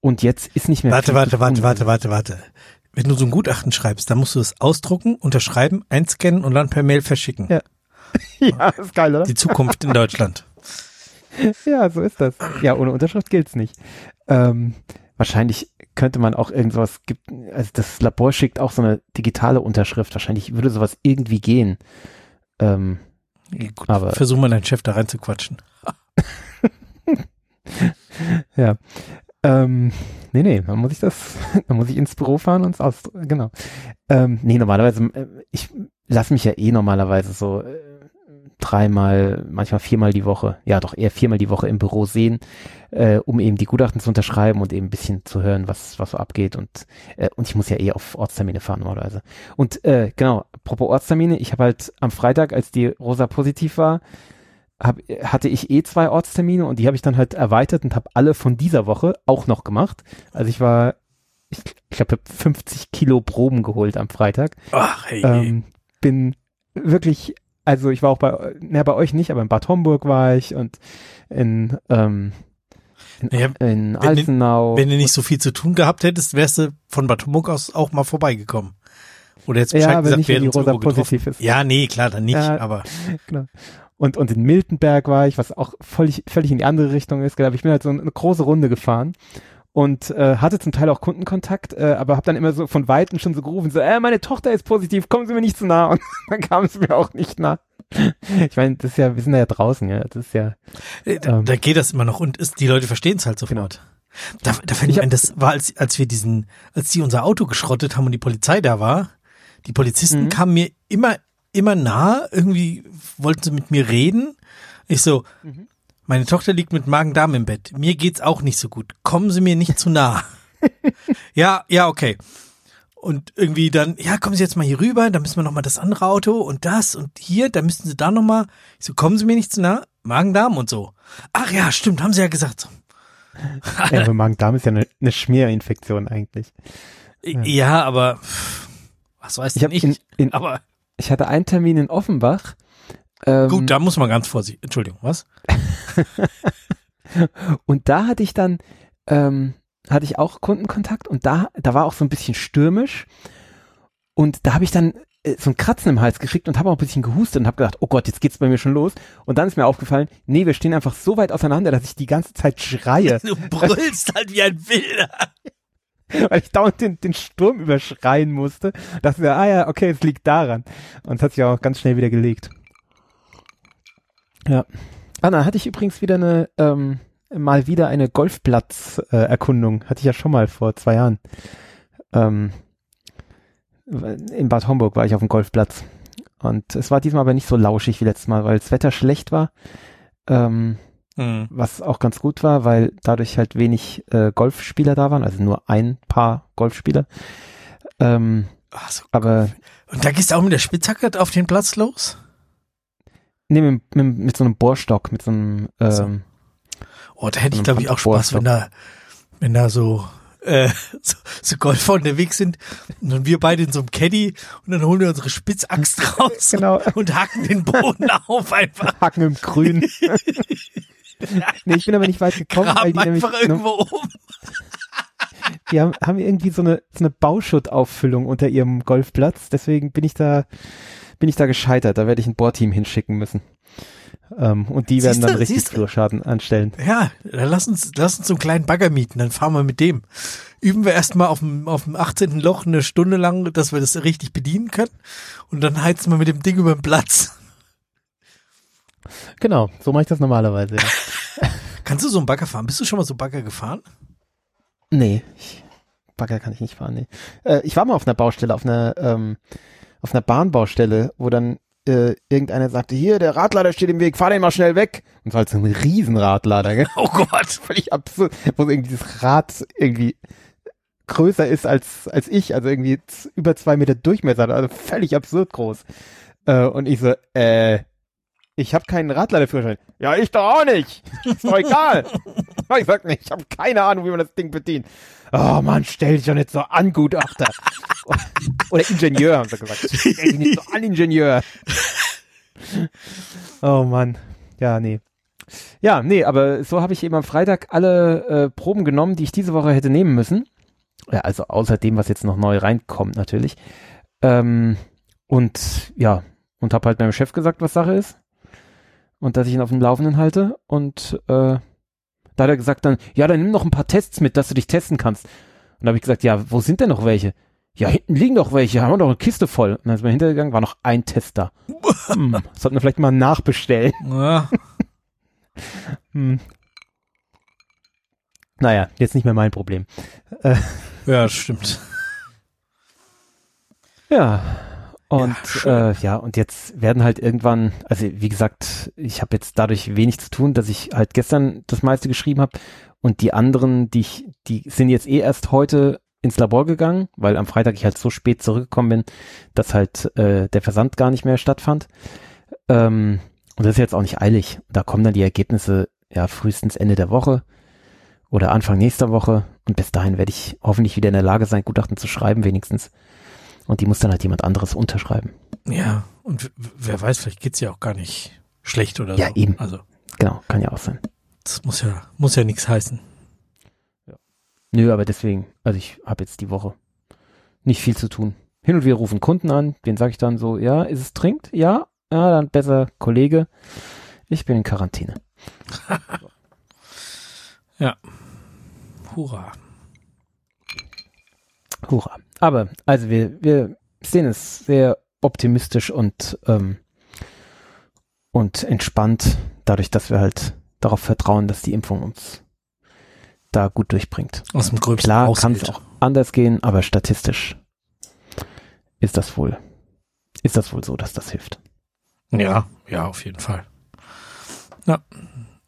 Und jetzt ist nicht mehr. Warte, warte, warte, warte, warte, warte. Wenn du so ein Gutachten schreibst, dann musst du es ausdrucken, unterschreiben, einscannen und dann per Mail verschicken. Ja. Ja, ist geil, oder? Die Zukunft in Deutschland. Ja, so ist das. Ja, ohne Unterschrift gilt's nicht. Ähm, wahrscheinlich könnte man auch irgendwas, gibt, also das Labor schickt auch so eine digitale Unterschrift. Wahrscheinlich würde sowas irgendwie gehen. Ähm, Gut, Aber- versuch mal deinen Chef da reinzuquatschen. ja. Ähm, nee, nee, man muss ich das, man muss ich ins Büro fahren und es aus, genau. Ähm, nee, normalerweise, äh, ich lasse mich ja eh normalerweise so äh, dreimal, manchmal viermal die Woche, ja doch eher viermal die Woche im Büro sehen, äh, um eben die Gutachten zu unterschreiben und eben ein bisschen zu hören, was, was so abgeht und, äh, und ich muss ja eh auf Ortstermine fahren normalerweise. Und äh, genau, apropos Ortstermine, ich habe halt am Freitag, als die Rosa positiv war, hab, hatte ich eh zwei Ortstermine und die habe ich dann halt erweitert und habe alle von dieser Woche auch noch gemacht. Also ich war, ich, ich glaube, 50 Kilo Proben geholt am Freitag. Ach, hey. Ähm, bin wirklich, also ich war auch bei, na, bei euch nicht, aber in Bad Homburg war ich und in, ähm, in, Ja, in wenn- Altenau. Wenn du nicht so viel zu tun gehabt hättest, wärst du von Bad Homburg aus auch mal vorbeigekommen. Oder jetzt Bescheid ja, gesagt, nicht, wenn die Rosa positiv ist. Ja, nee, klar, dann nicht, Ja. aber genau. Und, und in Miltenberg war ich, was auch völlig, völlig in die andere Richtung ist. Aber ich bin halt so eine große Runde gefahren und äh, hatte zum Teil auch Kundenkontakt, äh, aber habe dann immer so von Weitem schon so gerufen, so, äh, meine Tochter ist positiv, kommen Sie mir nicht zu nah. Und dann kam es mir auch nicht nah. Ich meine, das ist ja, wir sind ja draußen, ja. Das ist ja, äh, da, Ähm. da geht das immer noch und ist, die Leute verstehen es halt sofort. Da, da fällt Ich hab- ein, das war, als, als wir diesen, als die unser Auto geschrottet haben und die Polizei da war, die Polizisten Mhm. kamen mir immer, immer nah, irgendwie wollten sie mit mir reden. Ich so, Mhm. Meine Tochter liegt mit Magen-Darm im Bett. Mir geht's auch nicht so gut. Kommen Sie mir nicht zu nah. ja, ja, okay. Und irgendwie dann, ja, kommen Sie jetzt mal hier rüber, da müssen wir noch mal das andere Auto und das und hier, da müssten Sie da noch mal. Ich so, kommen Sie mir nicht zu nah? Magen-Darm und so. Ach ja, stimmt, haben Sie ja gesagt. ja aber Magen-Darm ist ja eine, eine Schmierinfektion eigentlich. Ja, aber pff, was weiß Ich ich habe nicht. in, in, aber ich hatte einen Termin in Offenbach. Ähm, gut, da muss man ganz vorsichtig. Entschuldigung, was? Und da hatte ich dann, ähm, hatte ich auch Kundenkontakt und da, da war auch so ein bisschen stürmisch. Und da habe ich dann äh, so ein Kratzen im Hals gekriegt und habe auch ein bisschen gehustet und habe gedacht, oh Gott, jetzt geht's bei mir schon los. Und dann ist mir aufgefallen, nee, wir stehen einfach so weit auseinander, dass ich die ganze Zeit schreie, Du brüllst halt wie ein Wilder. weil ich dauernd den, den Sturm überschreien musste. Dachte mir, ah ja, okay, es liegt daran. Und es hat sich auch ganz schnell wieder gelegt. Ja. Ah, dann hatte ich übrigens wieder eine, ähm, mal wieder eine Golfplatz-Erkundung. Äh, Erkundung. Hatte ich ja schon mal vor zwei Jahren. Ähm, in Bad Homburg war ich auf dem Golfplatz. Und es war diesmal aber nicht so lauschig wie letztes Mal, weil das Wetter schlecht war. Ähm, Hm. was auch ganz gut war, weil dadurch halt wenig äh, Golfspieler da waren, also nur ein paar Golfspieler. Ähm, Ach so. aber Und da gehst du auch mit der Spitzhacke auf den Platz los? Nee, mit, mit, mit so einem Bohrstock, mit so einem ähm, So. Oh, da hätte ich glaube ich auch Spaß, wenn da, wenn da so, äh, so, so Golfer unterwegs sind und dann wir beide in so einem Caddy und dann holen wir unsere Spitzaxt raus Genau. und hacken den Boden auf einfach. Hacken im Grün. nee, ich bin aber nicht weit gekommen, weil Graben die nämlich einfach irgendwo um. die haben, haben irgendwie so eine, so eine Bauschuttauffüllung unter ihrem Golfplatz. Deswegen bin ich da, bin ich da gescheitert. Da werde ich ein Bohrteam hinschicken müssen. Ähm, und die werden Siehste, dann richtig siehste. Flurschaden anstellen. Ja, dann lass uns, lass uns so einen kleinen Bagger mieten, dann fahren wir mit dem. Üben wir erstmal auf dem, auf dem 18. Loch eine Stunde lang, dass wir das richtig bedienen können. Und dann heizen wir mit dem Ding über den Platz. Genau, so mache ich das normalerweise. Ja. Kannst du so einen Bagger fahren? Bist du schon mal so Bagger gefahren? nee, ich, Bagger kann ich nicht fahren. Nee. Äh, ich war mal auf einer Baustelle, auf einer, ähm, auf einer Bahnbaustelle, wo dann äh, irgendeiner sagte, hier, der Radlader steht im Weg, fahr den mal schnell weg. Und so halt so ein Riesenradlader, gell? Oh Gott. völlig absurd, wo irgendwie dieses Rad irgendwie größer ist als, als ich, also irgendwie über zwei Meter Durchmesser, also völlig absurd groß. Äh, und ich so, äh, Ich habe keinen Radladerführerschein. Ja, ich doch auch nicht. Ist doch egal. ich sag nicht, ich habe keine Ahnung, wie man das Ding bedient. Oh Mann, stell dich doch nicht so an, Gutachter. Oder Ingenieur, haben sie gesagt. Stell dich nicht so an, Ingenieur. Oh Mann. Ja, nee. Ja, nee, aber so habe ich eben am Freitag alle äh, Proben genommen, die ich diese Woche hätte nehmen müssen. Ja, also außer dem, was jetzt noch neu reinkommt, natürlich. Ähm, und ja, und habe halt meinem Chef gesagt, was Sache ist. Und dass ich ihn auf dem Laufenden halte. Und äh, da hat er gesagt dann, ja, dann nimm noch ein paar Tests mit, dass du dich testen kannst. Und da habe ich gesagt, ja, wo sind denn noch welche? Ja, hinten liegen doch welche, haben wir doch eine Kiste voll. Und dann ist man hintergegangen, war noch ein Test da. hm, sollten wir vielleicht mal nachbestellen. Ja. hm. Naja, jetzt nicht mehr mein Problem. Äh, ja, stimmt. Ja. Und ja, äh, ja, und jetzt werden halt irgendwann, also wie gesagt, ich habe jetzt dadurch wenig zu tun, dass ich halt gestern das meiste geschrieben habe und die anderen, die ich, die sind jetzt eh erst heute ins Labor gegangen, weil am Freitag ich halt so spät zurückgekommen bin, dass halt äh, der Versand gar nicht mehr stattfand. Ähm, und das ist jetzt auch nicht eilig. Da kommen dann die Ergebnisse ja frühestens Ende der Woche oder Anfang nächster Woche. Und bis dahin werde ich hoffentlich wieder in der Lage sein, Gutachten zu schreiben, wenigstens. Und die muss dann halt jemand anderes unterschreiben. Ja, und wer weiß, vielleicht geht's ja auch gar nicht schlecht oder ja, so. Ja, eben. Also. Genau, kann ja auch sein. Das muss ja, muss ja nichts heißen. Ja. Nö, aber deswegen, also ich habe jetzt die Woche nicht viel zu tun. Hin und wieder rufen Kunden an, den sage ich dann so, ja, ist es trinkt? Ja, ja, dann besser Kollege. Ich bin in Quarantäne. ja. Hurra. Hurra. Aber, also wir, wir sehen es sehr optimistisch und, ähm, und entspannt, dadurch, dass wir halt darauf vertrauen, dass die Impfung uns da gut durchbringt. Aus dem Gröbsten Klar kann es auch anders gehen, aber statistisch ist das wohl, ist das wohl so, dass das hilft. Ja, ja, auf jeden Fall. Ja.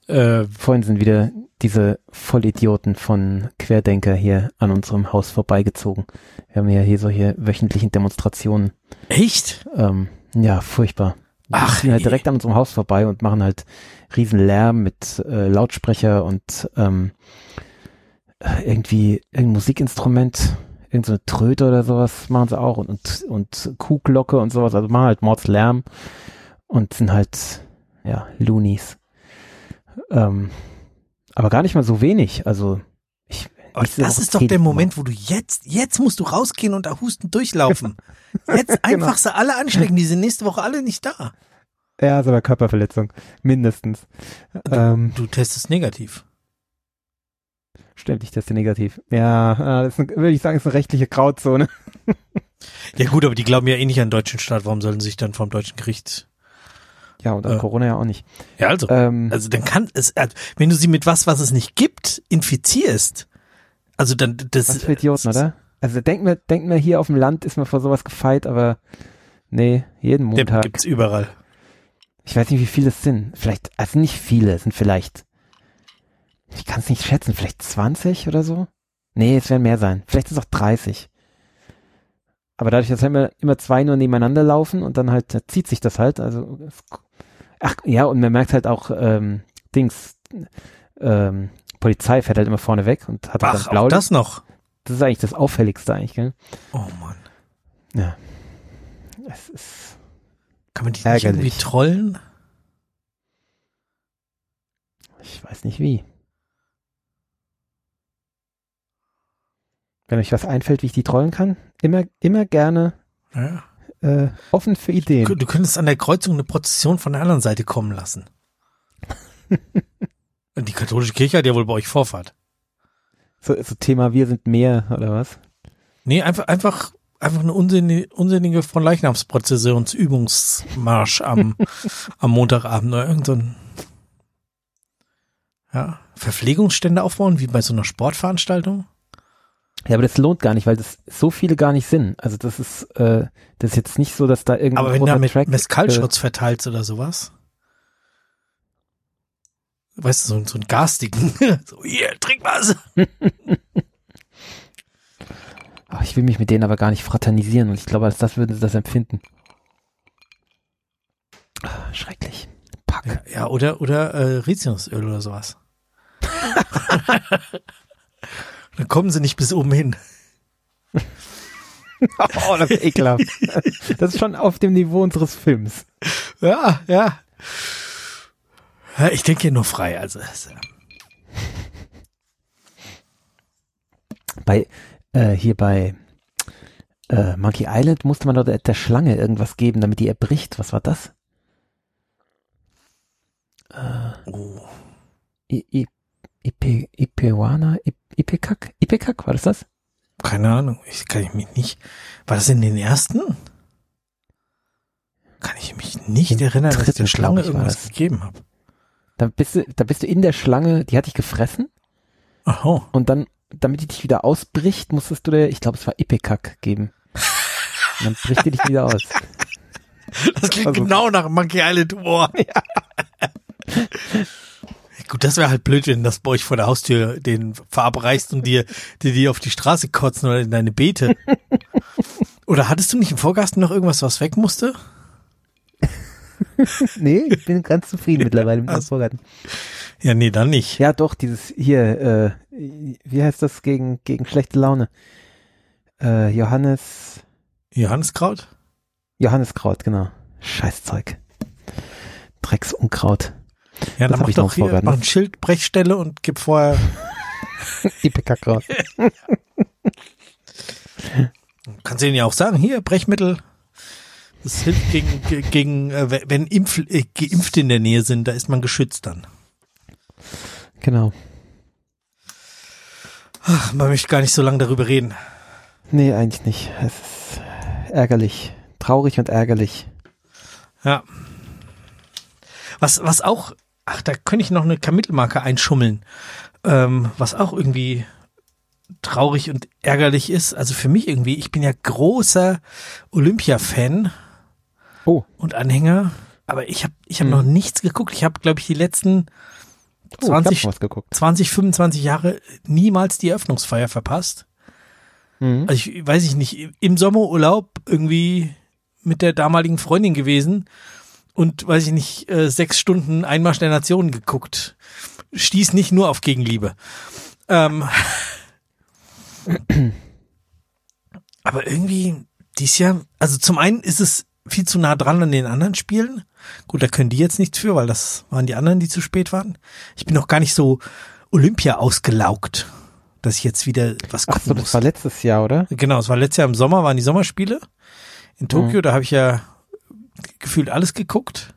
Äh, Vorhin sind wieder diese Vollidioten von Querdenker hier an unserem Haus vorbeigezogen. Wir haben ja hier solche wöchentlichen Demonstrationen. Echt? Ähm, ja, furchtbar. Ach, die halt direkt an unserem Haus vorbei und machen halt riesen Lärm mit äh, Lautsprecher und ähm, irgendwie irgendein Musikinstrument, irgendeine so Tröte oder sowas machen sie auch und, und, und Kuhglocke und sowas, also machen halt Mordslärm und sind halt, ja, Loonies. Ähm, aber gar nicht mal so wenig. Also ich. Aber das ist doch der Moment, wo du jetzt, jetzt musst du rausgehen und da husten durchlaufen. Jetzt einfach genau. sie alle anstecken, die sind nächste Woche alle nicht da. Ja, aber Körperverletzung. Mindestens. Du, ähm, du testest negativ. Stimmt, ich teste negativ. Ja, das ist, würde ich sagen, ist eine rechtliche Grauzone. ja gut, aber die glauben ja eh nicht an den deutschen Staat. Warum sollen sie sich dann vom deutschen Gericht ja, und äh, Corona ja auch nicht. Ja, also, ähm, also dann kann es, äh, wenn du sie mit was, was es nicht gibt, infizierst, also dann, das. Was für Idioten, oder? Also denkt mir, denkt mir, hier auf dem Land ist man vor sowas gefeit, aber nee, jeden Montag. Den gibt's überall. Ich weiß nicht, wie viele es sind. Vielleicht, also nicht viele, es sind vielleicht, ich kann es nicht schätzen, vielleicht 20 oder so? Nee, es werden mehr sein. Vielleicht ist es auch 30. Aber dadurch, dass immer, immer zwei nur nebeneinander laufen und dann halt zieht sich das halt. Also ach ja, und man merkt halt auch ähm, Dings, ähm, Polizei fährt halt immer vorne weg und hat halt dann blau. das noch. Das ist eigentlich das Auffälligste eigentlich, gell? Oh Mann. Ja. Es ist. Kann man die ärgerlich. nicht irgendwie trollen? Ich weiß nicht wie. Wenn euch was einfällt, wie ich die trollen kann, immer, immer gerne ja. äh, offen für Ideen. Du, du könntest an der Kreuzung eine Prozession von der anderen Seite kommen lassen. die katholische Kirche hat ja wohl bei euch Vorfahrt. So, so Thema Wir sind mehr, oder was? Nee, einfach, einfach, einfach eine unsinnige, unsinnige von Leichnamsprozessionsübungsmarsch am, am Montagabend oder irgend so ein, ja, Verpflegungsstände aufbauen, wie bei so einer Sportveranstaltung. Ja, aber das lohnt gar nicht, weil das so viele gar nicht sind. Also das ist, äh, das ist jetzt nicht so, dass da irgendwie. Aber wenn du da mit Track, Mescalschutz äh, verteilst oder sowas. Weißt du, so, so einen garstigen. so, hier, trink was. Ach, ich will mich mit denen aber gar nicht fraternisieren und ich glaube, als das würden sie das empfinden. Ach, schrecklich. Ja, oder, oder äh, Rizinusöl oder sowas. Dann kommen sie nicht bis oben hin. oh, das ist ekelhaft. Das ist schon auf dem Niveau unseres Films. Ja, ja. ja ich denke hier nur frei, also. äh, Bei, äh, hier bei äh, Monkey Island musste man doch der, der Schlange irgendwas geben, damit die erbricht. Was war das? Oh. I, I, Ipe, Ipewana? I- Ipekak? Ipekak, war das das? Keine Ahnung, ich kann ich mich nicht. War das in den ersten? Kann ich mich nicht Im erinnern, dass ich der Schlange ich, war irgendwas das. gegeben habe. Da bist du, da bist du in der Schlange, die hat dich gefressen Aha. und dann, damit die dich wieder ausbricht, musstest du dir, ich glaube, es war Ipekak geben. Und dann bricht die dich wieder aus. Das klingt Also- genau nach Monkey Island Humor. Gut, das wäre halt blöd, wenn das bei euch vor der Haustür den verabreichst und dir, dir die auf die Straße kotzen oder in deine Beete. oder hattest du nicht im Vorgarten noch irgendwas, was weg musste? Nee, ich bin ganz zufrieden mittlerweile mit dem Also- Vorgarten. Ja, nee, dann nicht. Ja, doch, dieses hier, äh, wie heißt das gegen, gegen schlechte Laune? Äh, Johannes, Johanneskraut? Johanneskraut, genau. Scheißzeug. Drecksunkraut. Ja, Das dann mach ich noch doch hier, Vorgarten. mach ein Schild, Brechstelle und gib vorher, Ipekak-Kraut. kannst du ihnen ja auch sagen, hier, Brechmittel. Das hilft gegen, ge- gegen äh, wenn- wenn Impf, äh, Geimpfte in der Nähe sind, da ist man geschützt dann. Genau. Ach, man möchte gar nicht so lange darüber reden. Nee, eigentlich nicht. Es ist ärgerlich. Traurig und ärgerlich. Ja. Was, was auch, ach, da könnte ich noch eine Kapitelmarke einschummeln. Ähm, was auch irgendwie traurig und ärgerlich ist. Also für mich irgendwie, ich bin ja großer Olympia-Fan Oh. und Anhänger, aber ich habe ich hab Hm. noch nichts geguckt. Ich habe, glaube ich, die letzten Oh, ich hab 20, schon was geguckt. 20, 25 Jahre niemals die Eröffnungsfeier verpasst. Mhm. Also ich weiß ich nicht, im Sommerurlaub irgendwie mit der damaligen Freundin gewesen und weiß ich nicht, äh, sechs Stunden Einmarsch der Nationen geguckt. Stieß nicht nur auf Gegenliebe. Ähm, aber irgendwie dies Jahr, also zum einen ist es viel zu nah dran an den anderen Spielen. Gut, da können die jetzt nichts für, weil das waren die anderen, die zu spät waren. Ich bin noch gar nicht so Olympia ausgelaugt, dass ich jetzt wieder was Ach gucken so, muss. das war letztes Jahr, oder? Genau, es war letztes Jahr im Sommer, waren die Sommerspiele in Tokio, Mhm. da habe ich ja gefühlt alles geguckt.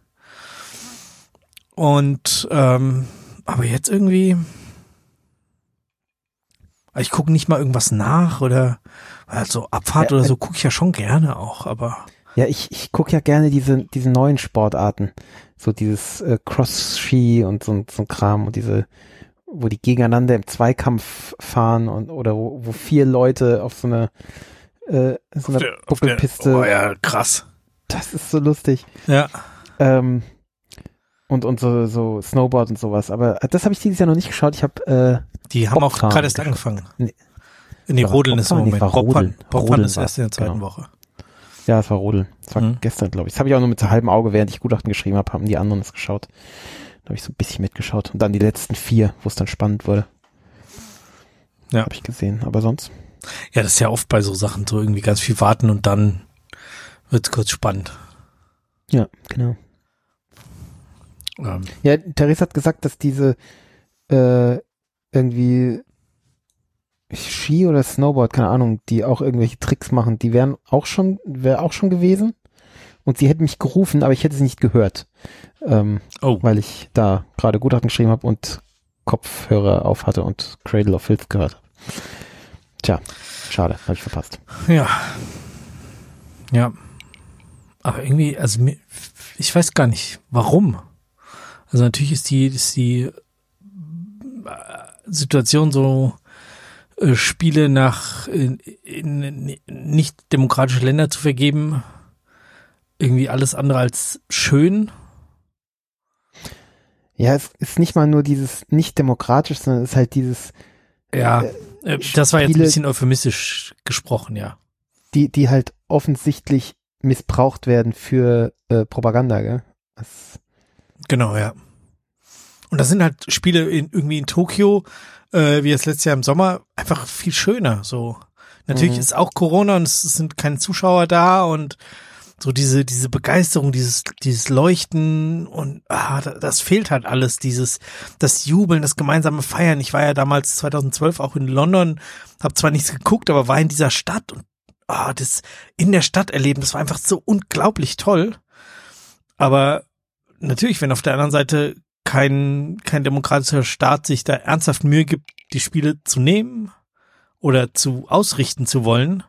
Und ähm, aber jetzt irgendwie, ich gucke nicht mal irgendwas nach oder also Abfahrt Ja, oder äh, so gucke ich ja schon gerne auch, aber Ja, ich, ich gucke ja gerne diese, diese neuen Sportarten. So dieses äh, Cross-Ski und so, so ein Kram und diese, wo die gegeneinander im Zweikampf fahren und oder wo, wo vier Leute auf so eine äh, so einer Buckelpiste. oh ja, krass. Das ist so lustig. Ja, Ähm, und und so, so Snowboard und sowas. Aber das habe ich dieses Jahr noch nicht geschaut. Ich habe äh, die haben auch gerade erst angefangen. Nee. Nee, War Rodeln ist im? Nee, Moment. war Bobfahren, Rodeln. Bobfahren Rodeln ist erst in der zweiten genau. Woche. ja, es war Rodeln. Es war Mhm. gestern, glaube ich. Das habe ich auch nur mit halbem Auge, während ich Gutachten geschrieben habe, haben die anderen es geschaut. Da habe ich so ein bisschen mitgeschaut. Und dann die letzten vier, wo es dann spannend wurde. Ja. Habe ich gesehen. Aber sonst. Ja, das ist ja oft bei so Sachen so irgendwie ganz viel warten und dann wird's kurz spannend. Ja, genau. Ähm, Ja, Therese hat gesagt, dass diese äh, irgendwie Ski oder Snowboard, keine Ahnung, die auch irgendwelche Tricks machen, die wären auch schon, wäre auch schon gewesen. Und sie hätte mich gerufen, aber ich hätte sie nicht gehört, ähm, oh, weil ich da gerade Gutachten geschrieben habe und Kopfhörer auf hatte und Cradle of Filth gehört habe. Tja, schade, habe ich verpasst. ja. Ja. Aber irgendwie, also ich weiß gar nicht, warum. Also natürlich ist die, ist die äh, Situation so, äh, Spiele nach in, in nicht demokratische Länder zu vergeben, irgendwie alles andere als schön. Ja, es ist nicht mal nur dieses nicht demokratisch, sondern es ist halt dieses, Ja, äh, das war jetzt ein bisschen euphemistisch gesprochen, ja. die, die halt offensichtlich missbraucht werden für äh, Propaganda, gell? Das, Genau, ja. Und da sind halt Spiele in, irgendwie in Tokio, äh, wie das letztes Jahr im Sommer, einfach viel schöner. So natürlich Mhm. ist auch Corona und es sind keine Zuschauer da und so diese diese Begeisterung, dieses dieses Leuchten und ah, da- das fehlt halt alles, dieses das Jubeln, das gemeinsame Feiern. Ich war ja damals 2012 auch in London, habe zwar nichts geguckt, aber war in dieser Stadt und ah, das in der Stadt erleben, das war einfach so unglaublich toll. Aber natürlich, wenn auf der anderen Seite kein, kein demokratischer Staat sich da ernsthaft Mühe gibt, die Spiele zu nehmen oder zu ausrichten zu wollen,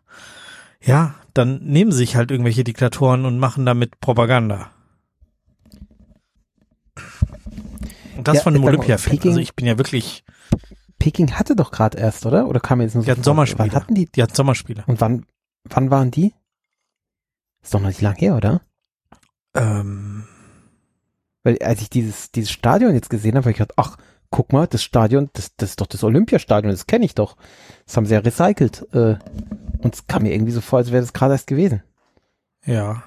ja, dann nehmen sich halt irgendwelche Diktatoren und machen damit Propaganda. Und das Ja, von einem mal, Olympia-Fan. Also ich bin ja wirklich, Peking hatte doch gerade erst, oder? Oder kam jetzt nur die hatten Sommerspiele. Wann hatten die? Die hatten Sommerspiele. Und wann, wann waren die? Ist doch noch nicht lang her, oder? Ähm, Weil als ich dieses, dieses Stadion jetzt gesehen habe, habe ich gedacht, ach, guck mal, das Stadion, das, das ist doch das Olympiastadion, das kenne ich doch. Das haben sie ja recycelt. Äh, und es kam mir irgendwie so vor, als wäre das gerade erst gewesen. ja.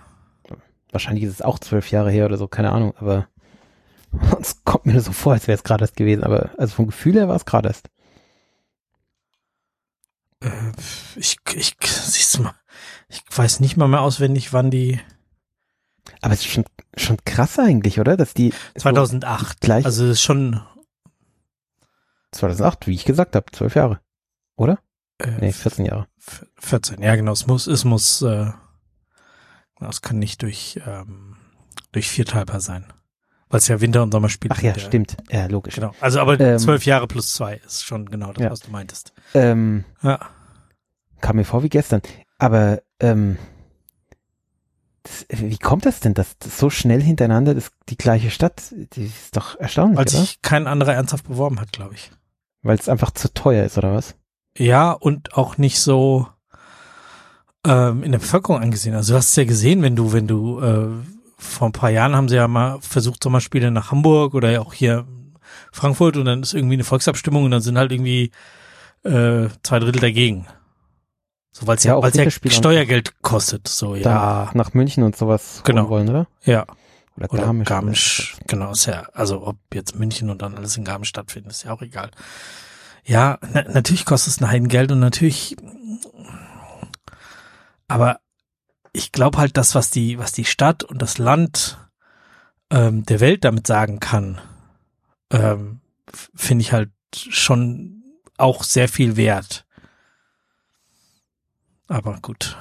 Wahrscheinlich ist es auch zwölf Jahre her oder so, keine Ahnung, aber es kommt mir so vor, als wäre es gerade erst gewesen. Aber also vom Gefühl her war es gerade erst. Äh, ich, ich, siehst du mal, ich weiß nicht mal mehr auswendig, wann die, Aber es ist schon, schon krass eigentlich, oder? Dass die 2008. gleich- Also das ist schon, so 2008, wie ich gesagt habe, zwölf Jahre. Oder? äh, Nee, 14 Jahre. F- 14, ja genau, es muss, es muss, äh, es kann nicht durch, ähm, durch vierteilbar sein. Weil es ja Winter- und Sommerspiele Ach ja, stimmt. Ja, logisch. Genau. Also aber Ähm, zwölf Jahre plus zwei ist schon genau das, Ja. was du meintest. Ähm, Ja. kam mir vor wie gestern. Aber ähm, das, wie kommt das denn, dass das so schnell hintereinander das, die gleiche Stadt, die ist doch erstaunlich, Weil sich kein anderer ernsthaft beworben hat, glaube ich. Weil es einfach zu teuer ist, oder was? Ja, und auch nicht so ähm, in der Bevölkerung angesehen. Also du hast es ja gesehen, wenn du, wenn du, äh, vor ein paar Jahren haben sie ja mal versucht, Sommerspiele nach Hamburg oder auch hier Frankfurt und dann ist irgendwie eine Volksabstimmung und dann sind halt irgendwie äh, zwei Drittel dagegen. So, weil es Ja, ja, auch weil es ja Steuergeld kostet. So, ja, Dann nach München und sowas Genau. wollen, oder? ja. Oder, Oder Garmisch. Garmisch, genau, ist ja, also ob jetzt München und dann alles in Garmisch stattfindet, ist ja auch egal. Ja, na, natürlich kostet es ein Heidengeld und natürlich, aber ich glaube halt, das, was die, was die Stadt und das Land ähm, der Welt damit sagen kann, ähm, finde ich halt schon auch sehr viel wert. Aber gut.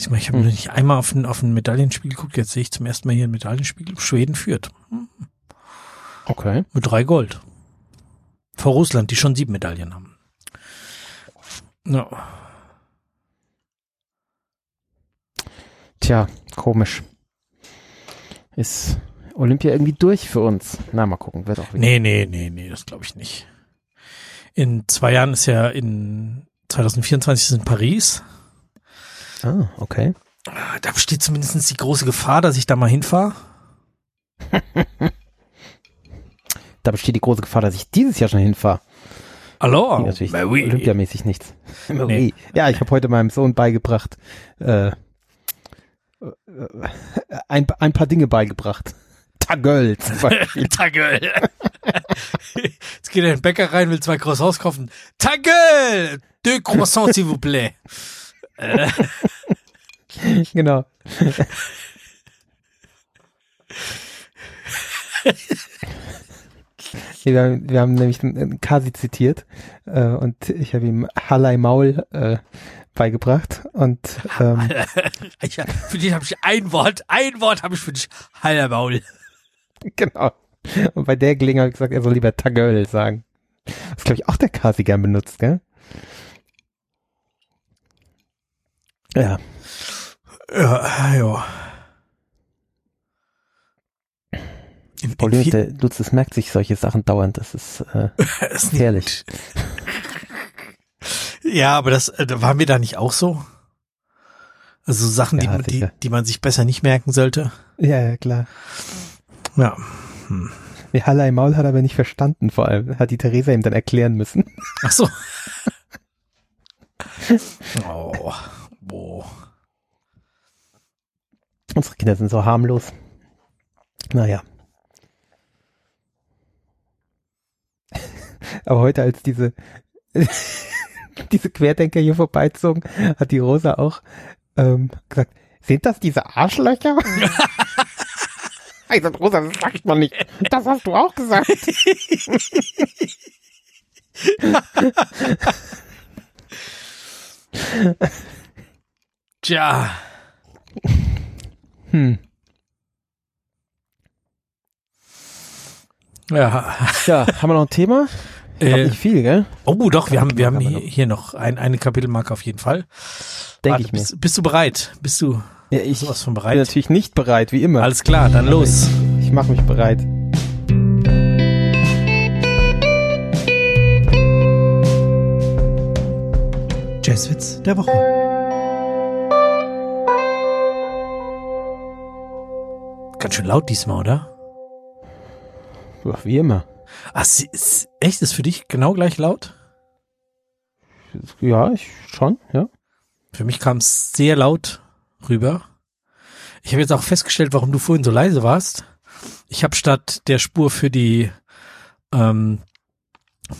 Ich meine, ich habe Hm. nicht einmal auf ein, auf ein Medaillenspiel geguckt. Jetzt sehe ich zum ersten Mal hier ein Medaillenspiel. Schweden führt. Hm, Okay. Mit drei Gold. Vor Russland, die schon sieben Medaillen haben. Ja. Tja, komisch. Ist Olympia irgendwie durch für uns? Na, mal gucken, wird auch wieder. Nee, nee, nee, nee, das glaube ich nicht. In zwei Jahren ist ja in 2024 ist in Paris. Ah, okay. Ah, Da besteht zumindest die große Gefahr, dass ich da mal hinfahre. Da besteht die große Gefahr, dass ich dieses Jahr schon hinfahre. Hallo? Natürlich olympiamäßig nichts. Nee. Ja, ich habe heute meinem Sohn beigebracht, äh, ein, ein paar Dinge beigebracht. Tagöl zum Beispiel. Tagel. Jetzt geht er in den Bäcker rein, will zwei Croissants kaufen. Tagel! Deux Croissants, s'il vous plaît. Äh, genau. wir, haben, wir haben nämlich einen Kasi zitiert äh, und ich habe ihm Halai Maul äh, beigebracht und ähm, ich, für dich habe ich ein Wort, ein Wort habe ich für dich. Heiler Maul. genau. Und bei der Gelegenheit habe ich gesagt, er soll lieber Tagöl sagen. Das glaube ich auch der Kasi gern benutzt, gell? Ja, Ja, ja. In, Problem in, der Lutz, das merkt sich solche Sachen dauernd. Das ist äh, ist gefährlich. Ja, aber das äh, waren wir da nicht auch so? Also Sachen, ja, die, die, die man sich besser nicht merken sollte. Ja, ja, klar. Ja. Hm. Nee, Halle im Maul hat aber nicht verstanden, vor allem. Hat die Theresa ihm dann erklären müssen. Ach so. oh. Boah. Unsere Kinder sind so harmlos. Naja. aber heute als diese diese Querdenker hier vorbeizogen, hat die Rosa auch ähm, gesagt, sind das diese Arschlöcher? ich sag, Rosa, das sagt man nicht. Das hast du auch gesagt. Tja. Hm. Ja. Ja, haben wir noch ein Thema? Ich Äh, nicht viel, gell? oh, doch, wir haben, wir haben hier, noch. hier noch ein, eine Kapitelmarke auf jeden Fall. Denke ich mir. bist, bist du bereit? Bist du Ja, ich sowas von bin bereit? natürlich nicht bereit, wie immer. Alles klar, dann los. Ich mache mich bereit. Jazzwitz der Woche. Ganz schön laut diesmal, oder? Ja, Wie immer. Ach, sie- ist, echt, ist für dich genau gleich laut? Ja, ich schon, ja. Für mich kam es sehr laut rüber. Ich habe jetzt auch festgestellt, warum du vorhin so leise warst. Ich habe statt der Spur für die ähm,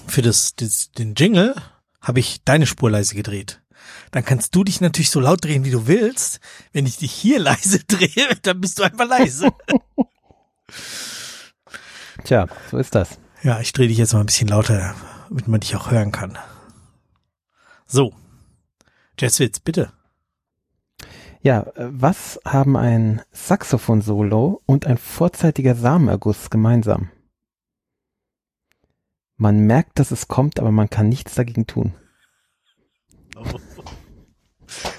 für das, das den Jingle habe ich deine Spur leise gedreht. Dann kannst du dich natürlich so laut drehen, wie du willst. Wenn ich dich hier leise drehe, dann bist du einfach leise. Tja, so ist das. ja, ich drehe dich jetzt mal ein bisschen lauter, damit man dich auch hören kann. So. Jazzwitz, bitte. Ja, äh, was haben ein Saxophon-Solo und ein vorzeitiger Samenerguss gemeinsam? Man merkt, dass es kommt, aber man kann nichts dagegen tun.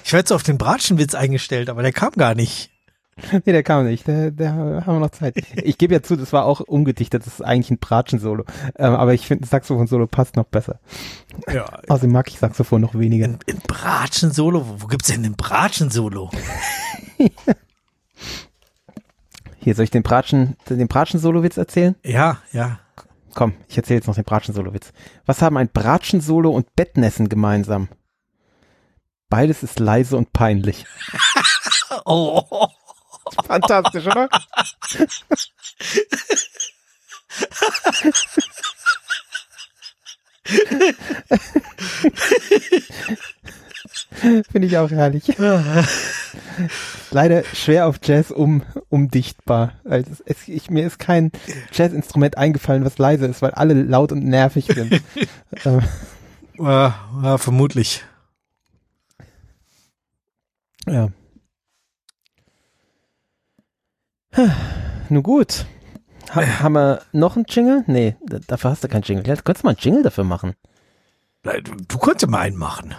Ich war jetzt auf den Bratschenwitz eingestellt, aber der kam gar nicht. Nee, der kam nicht. Der, der haben wir noch Zeit. Ich gebe ja zu, das war auch umgedichtet. Das ist eigentlich ein Bratschen-Solo. Ähm, aber ich finde, ein Saxophon-Solo passt noch besser. Ja, Außerdem mag ich Saxophon noch weniger. Ein, ein Bratschen-Solo? Wo, wo gibt's denn ein Bratschen-Solo? Hier, soll ich den Bratschen, den Bratschen-Solo-Witz erzählen? Ja, ja. Komm, ich erzähle jetzt noch den Bratschen-Solo-Witz. Was haben ein Bratschen-Solo und Bettnässen gemeinsam? Beides ist leise und peinlich. Oh, Fantastisch, oder? Finde ich auch herrlich. Leider schwer auf Jazz um, umdichtbar. Also es, ich, mir ist kein Jazzinstrument eingefallen, was leise ist, weil alle laut und nervig sind. ähm, ja, ja, vermutlich. ja. Nun gut. Ha, haben wir noch einen Jingle? Nee, da- dafür hast du keinen Jingle. Ja, du könntest mal einen Jingle dafür machen. Du, du konntest ja mal einen machen.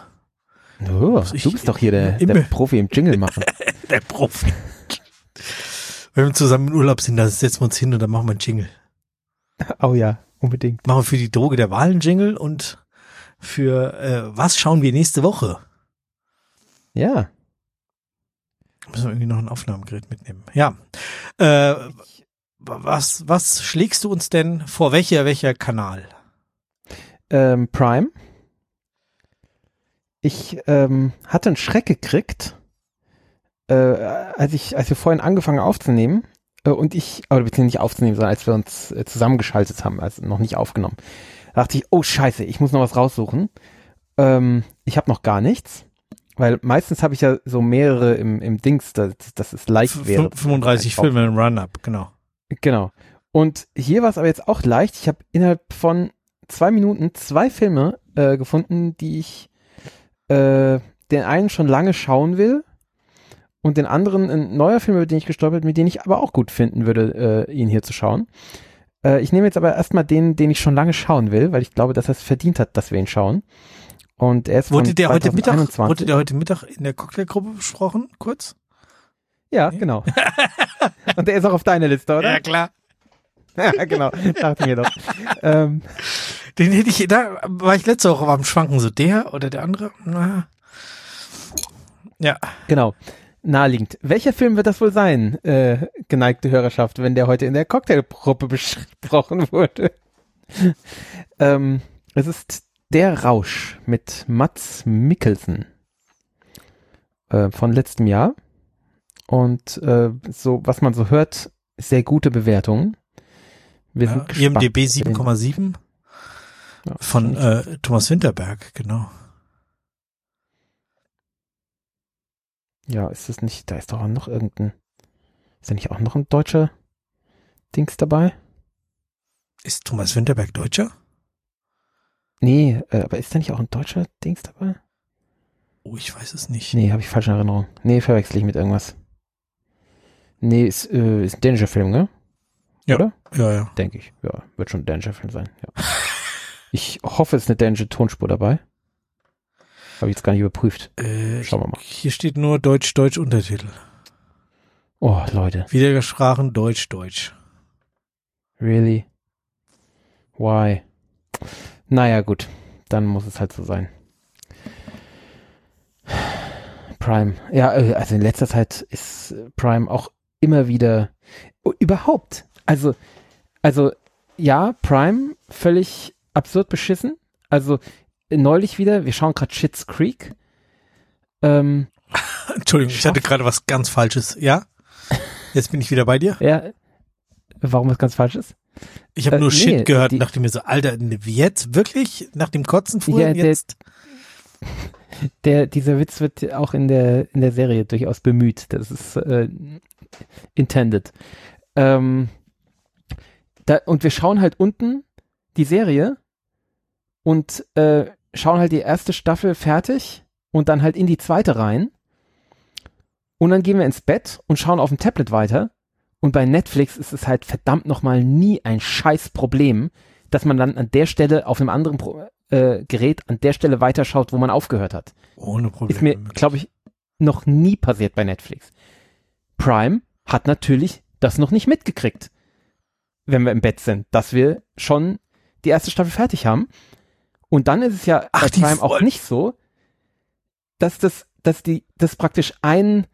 Oh, ich- du bist doch hier der, der Profi im Jingle machen. Der Profi. Wenn wir zusammen im Urlaub sind, dann setzen wir uns hin und dann machen wir einen Jingle. oh ja, unbedingt. Machen wir für die Droge der Wahl einen Jingle und für äh, was schauen wir nächste Woche? Ja. Müssen wir irgendwie noch ein Aufnahmegerät mitnehmen. Ja. Äh, was, was schlägst du uns denn vor? Welcher, welcher Kanal? Ähm, Prime. Ich ähm, hatte einen Schreck gekriegt, äh, als ich, als wir vorhin angefangen aufzunehmen äh, und ich, oder beziehungsweise nicht aufzunehmen, sondern als wir uns äh, zusammengeschaltet haben, also noch nicht aufgenommen, da dachte ich, oh Scheiße, ich muss noch was raussuchen. Ähm, ich habe noch gar nichts, weil meistens habe ich ja so mehrere im, im Dings, dass, dass es leicht wäre. F- 35 Einfach. Filme im Run-Up, genau. Genau. Und hier war es aber jetzt auch leicht. Ich habe innerhalb von zwei Minuten zwei Filme äh, gefunden, die ich äh, den einen schon lange schauen will und den anderen ein neuer Film, über den ich gestolpert bin, mit dem ich aber auch gut finden würde, äh, ihn hier zu schauen. Äh, ich nehme jetzt aber erstmal den, den ich schon lange schauen will, weil ich glaube, dass er es verdient hat, dass wir ihn schauen. Und er ist Wurde der heute Mittag, 2021. wurde der heute Mittag in der Cocktailgruppe besprochen? Kurz? Ja, genau. und der ist auch auf deiner Liste, oder? klar. Ja, genau. Dachte mir doch. ähm, Den hätte ich, da war ich letzte Woche am Schwanken, so der oder der andere. Na. Ja. Genau. Naheliegend. Welcher Film wird das wohl sein, äh, geneigte Hörerschaft, wenn der heute in der Cocktailgruppe besprochen wurde? ähm, es ist Der Rausch mit Mats Mikkelsen äh, von letztem Jahr. Und äh, so, was man so hört, sehr gute Bewertungen. Wir ja. IMDB 7,7. Ja, Von äh, Thomas Winterberg, genau. ja, ist das nicht, da ist doch auch noch irgendein, ist da nicht auch noch ein deutscher Dings dabei? Ist Thomas Winterberg Deutscher? Nee, äh, aber ist da nicht auch ein deutscher Dings dabei? Oh, ich weiß es nicht. Nee, habe ich falsche Erinnerung. Nee, verwechsel ich mit irgendwas. Nee, ist, äh, ist ein dänischer Film, ne? Ja. Oder? Ja, ja. Denke ich. Ja, wird schon ein dänischer Film sein. Ja. Ich hoffe, es ist eine dänische Tonspur dabei. Habe ich jetzt gar nicht überprüft. Äh, Schauen wir mal. Hier steht nur Deutsch-Deutsch Untertitel. Oh, Leute. Wiedergesprochen Deutsch-Deutsch. Really? Why? Naja, gut. Dann muss es halt so sein. Prime. Ja, äh, also in letzter Zeit ist äh, Prime auch immer wieder überhaupt. Also, also ja, Prime völlig absurd beschissen. Also äh, neulich wieder, wir schauen gerade Shits Creek. Ähm, Entschuldigung, ich hatte gerade was ganz Falsches. Ja? Jetzt bin ich wieder bei dir. ja, warum was ganz falsch ist? Ich habe Äh, nur nee, Shit gehört die- und dachte mir so, Alter, wie jetzt? Wirklich? Nach dem Kotzen früher Ja, jetzt? Der, dieser Witz wird auch in der, in der Serie durchaus bemüht. Das ist äh, intended. Ähm, da, und wir schauen halt unten die Serie und äh, schauen halt die erste Staffel fertig und dann halt in die zweite rein. Und dann gehen wir ins Bett und schauen auf dem Tablet weiter. Und bei Netflix ist es halt verdammt nochmal nie ein scheiß Problem, dass man dann an der Stelle auf einem anderen Pro äh, Gerät an der Stelle weiterschaut, wo man aufgehört hat. Ohne Probleme. Ist mir, glaube ich, noch nie passiert bei Netflix. Prime hat natürlich das noch nicht mitgekriegt, wenn wir im Bett sind, dass wir schon die erste Staffel fertig haben. Und dann ist es ja Ach, bei Prime auch nicht so, dass das, dass die, das praktisch ein,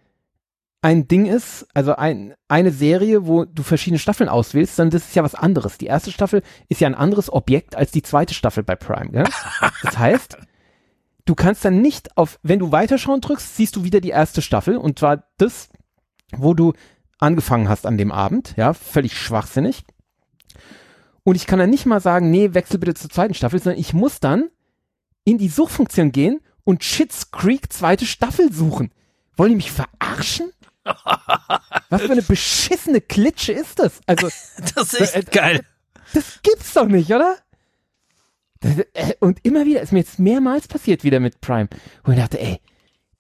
ein Ding ist, also ein, eine Serie, wo du verschiedene Staffeln auswählst, sondern das ist ja was anderes. Die erste Staffel ist ja ein anderes Objekt als die zweite Staffel bei Prime. Gell? Das heißt, du kannst dann nicht auf, wenn du weiterschauen drückst, siehst du wieder die erste Staffel und zwar das, wo du angefangen hast an dem Abend, ja, völlig schwachsinnig. Und ich kann dann nicht mal sagen, nee, wechsel bitte zur zweiten Staffel, sondern ich muss dann in die Suchfunktion gehen und Shits Creek zweite Staffel suchen. Wollen die mich verarschen? Was für eine beschissene Klitsche ist das? Also, Das ist Äh, echt geil. das gibt's doch nicht, oder? Das, äh, und immer wieder, ist mir jetzt mehrmals passiert wieder mit Prime, wo ich dachte, ey,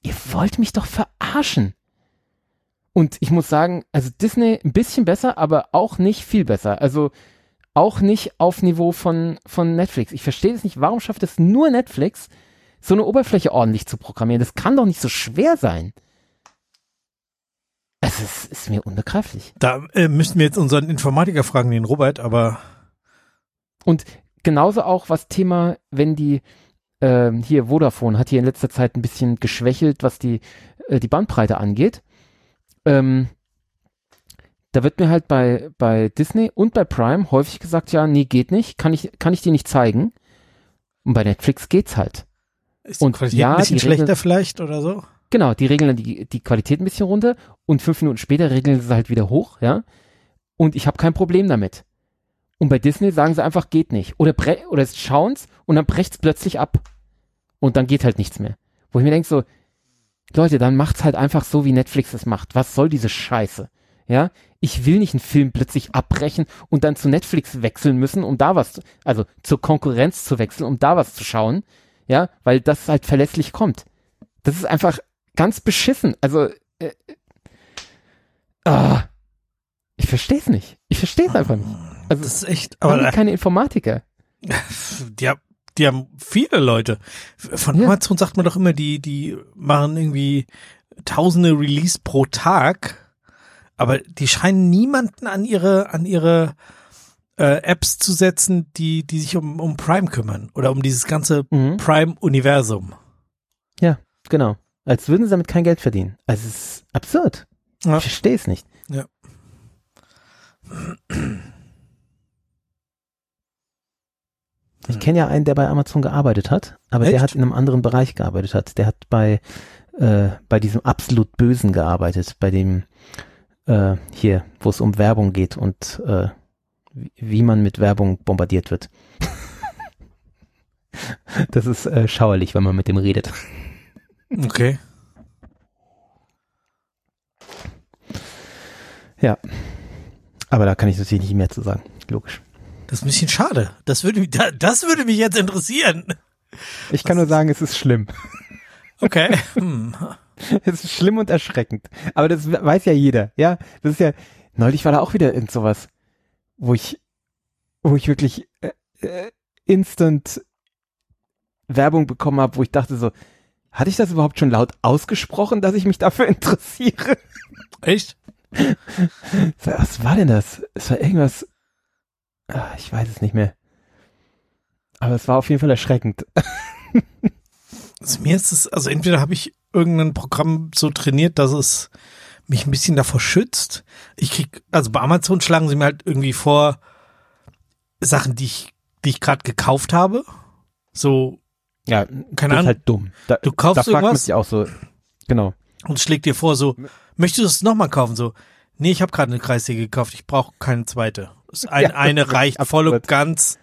ihr wollt mich doch verarschen. Und ich muss sagen, also Disney ein bisschen besser, aber auch nicht viel besser. Also auch nicht auf Niveau von, von Netflix. Ich verstehe es nicht, warum schafft es nur Netflix, so eine Oberfläche ordentlich zu programmieren? Das kann doch nicht so schwer sein. Es ist, ist mir unbegreiflich. Da äh, müssten wir jetzt unseren Informatiker fragen, den Robert, aber Und genauso auch was Thema, wenn die ähm, hier Vodafone hat hier in letzter Zeit ein bisschen geschwächelt, was die äh, die Bandbreite angeht. Ähm, da wird mir halt bei bei Disney und bei Prime häufig gesagt, ja, nee, geht nicht, kann ich kann ich dir nicht zeigen. Und bei Netflix geht's halt. ist Und die Qualität ja, ein bisschen die Regel- schlechter vielleicht oder so? Genau, die regeln dann die, die Qualität ein bisschen runter und fünf Minuten später regeln sie halt wieder hoch, ja. Und ich habe kein Problem damit. Und bei Disney sagen sie einfach, geht nicht. Oder, oder es und dann brecht's plötzlich ab. Und dann geht halt nichts mehr. Wo ich mir denke so, Leute, dann macht's halt einfach so, wie Netflix es macht. Was soll diese Scheiße? Ja, ich will nicht einen Film plötzlich abbrechen und dann zu Netflix wechseln müssen, um da was, zu, also zur Konkurrenz zu wechseln, um da was zu schauen. Ja, weil das halt verlässlich kommt. Das ist einfach ganz beschissen. Also, äh, äh, ah, ich verstehe es nicht. Ich verstehe es einfach nicht. Also, Das ist echt, aber wir keine Informatiker. die, haben- die haben viele Leute. Von Ja. Amazon sagt man doch immer, die, die machen irgendwie tausende Release pro Tag, aber die scheinen niemanden an ihre, an ihre äh, Apps zu setzen, die, die sich um, um Prime kümmern oder um dieses ganze Mhm. Prime-Universum. Genau. Als würden sie damit kein Geld verdienen. Also, es ist absurd. Ja. Ich verstehe es nicht. Ja. Ich kenne ja einen, der bei Amazon gearbeitet hat, aber der Echt? hat in einem anderen Bereich gearbeitet hat. Der hat bei, äh, bei diesem absolut Bösen gearbeitet, bei dem äh, hier, wo es um Werbung geht und äh, wie- wie man mit Werbung bombardiert wird. Das ist äh, schauerlich, wenn man mit dem redet. Okay. Ja. Aber da kann ich natürlich nicht mehr zu sagen. Logisch. Das ist ein bisschen schade. Das würde mich, das würde mich jetzt interessieren. Ich kann nur sagen, es ist schlimm. Okay. Hm. Es ist schlimm und erschreckend. Aber das weiß ja jeder, ja. Das ist ja, neulich war da auch wieder irgend sowas, wo ich, wo ich wirklich äh, äh, instant Werbung bekommen habe, wo ich dachte so, hatte ich das überhaupt schon laut ausgesprochen, dass ich mich dafür interessiere? Echt? Was war denn das? Es war irgendwas, ach, ich weiß es nicht mehr. Aber es war auf jeden Fall erschreckend. Also mir ist es, also entweder habe ich irgendein Programm so trainiert, dass es mich ein bisschen davor schützt. Ich krieg, also bei Amazon schlagen sie mir halt irgendwie vor Sachen, die ich, die ich gerade gekauft habe. So, Ja, keine das ist Ahnung. halt dumm. Da, Du kaufst da fragt man irgendwas? sich auch so, genau. und schlägt dir vor, so, möchtest du es nochmal kaufen? So, nee, ich habe gerade eine Kreissäge gekauft, ich brauche keine zweite. Das Ein, Ja, das eine reicht voll und ganz.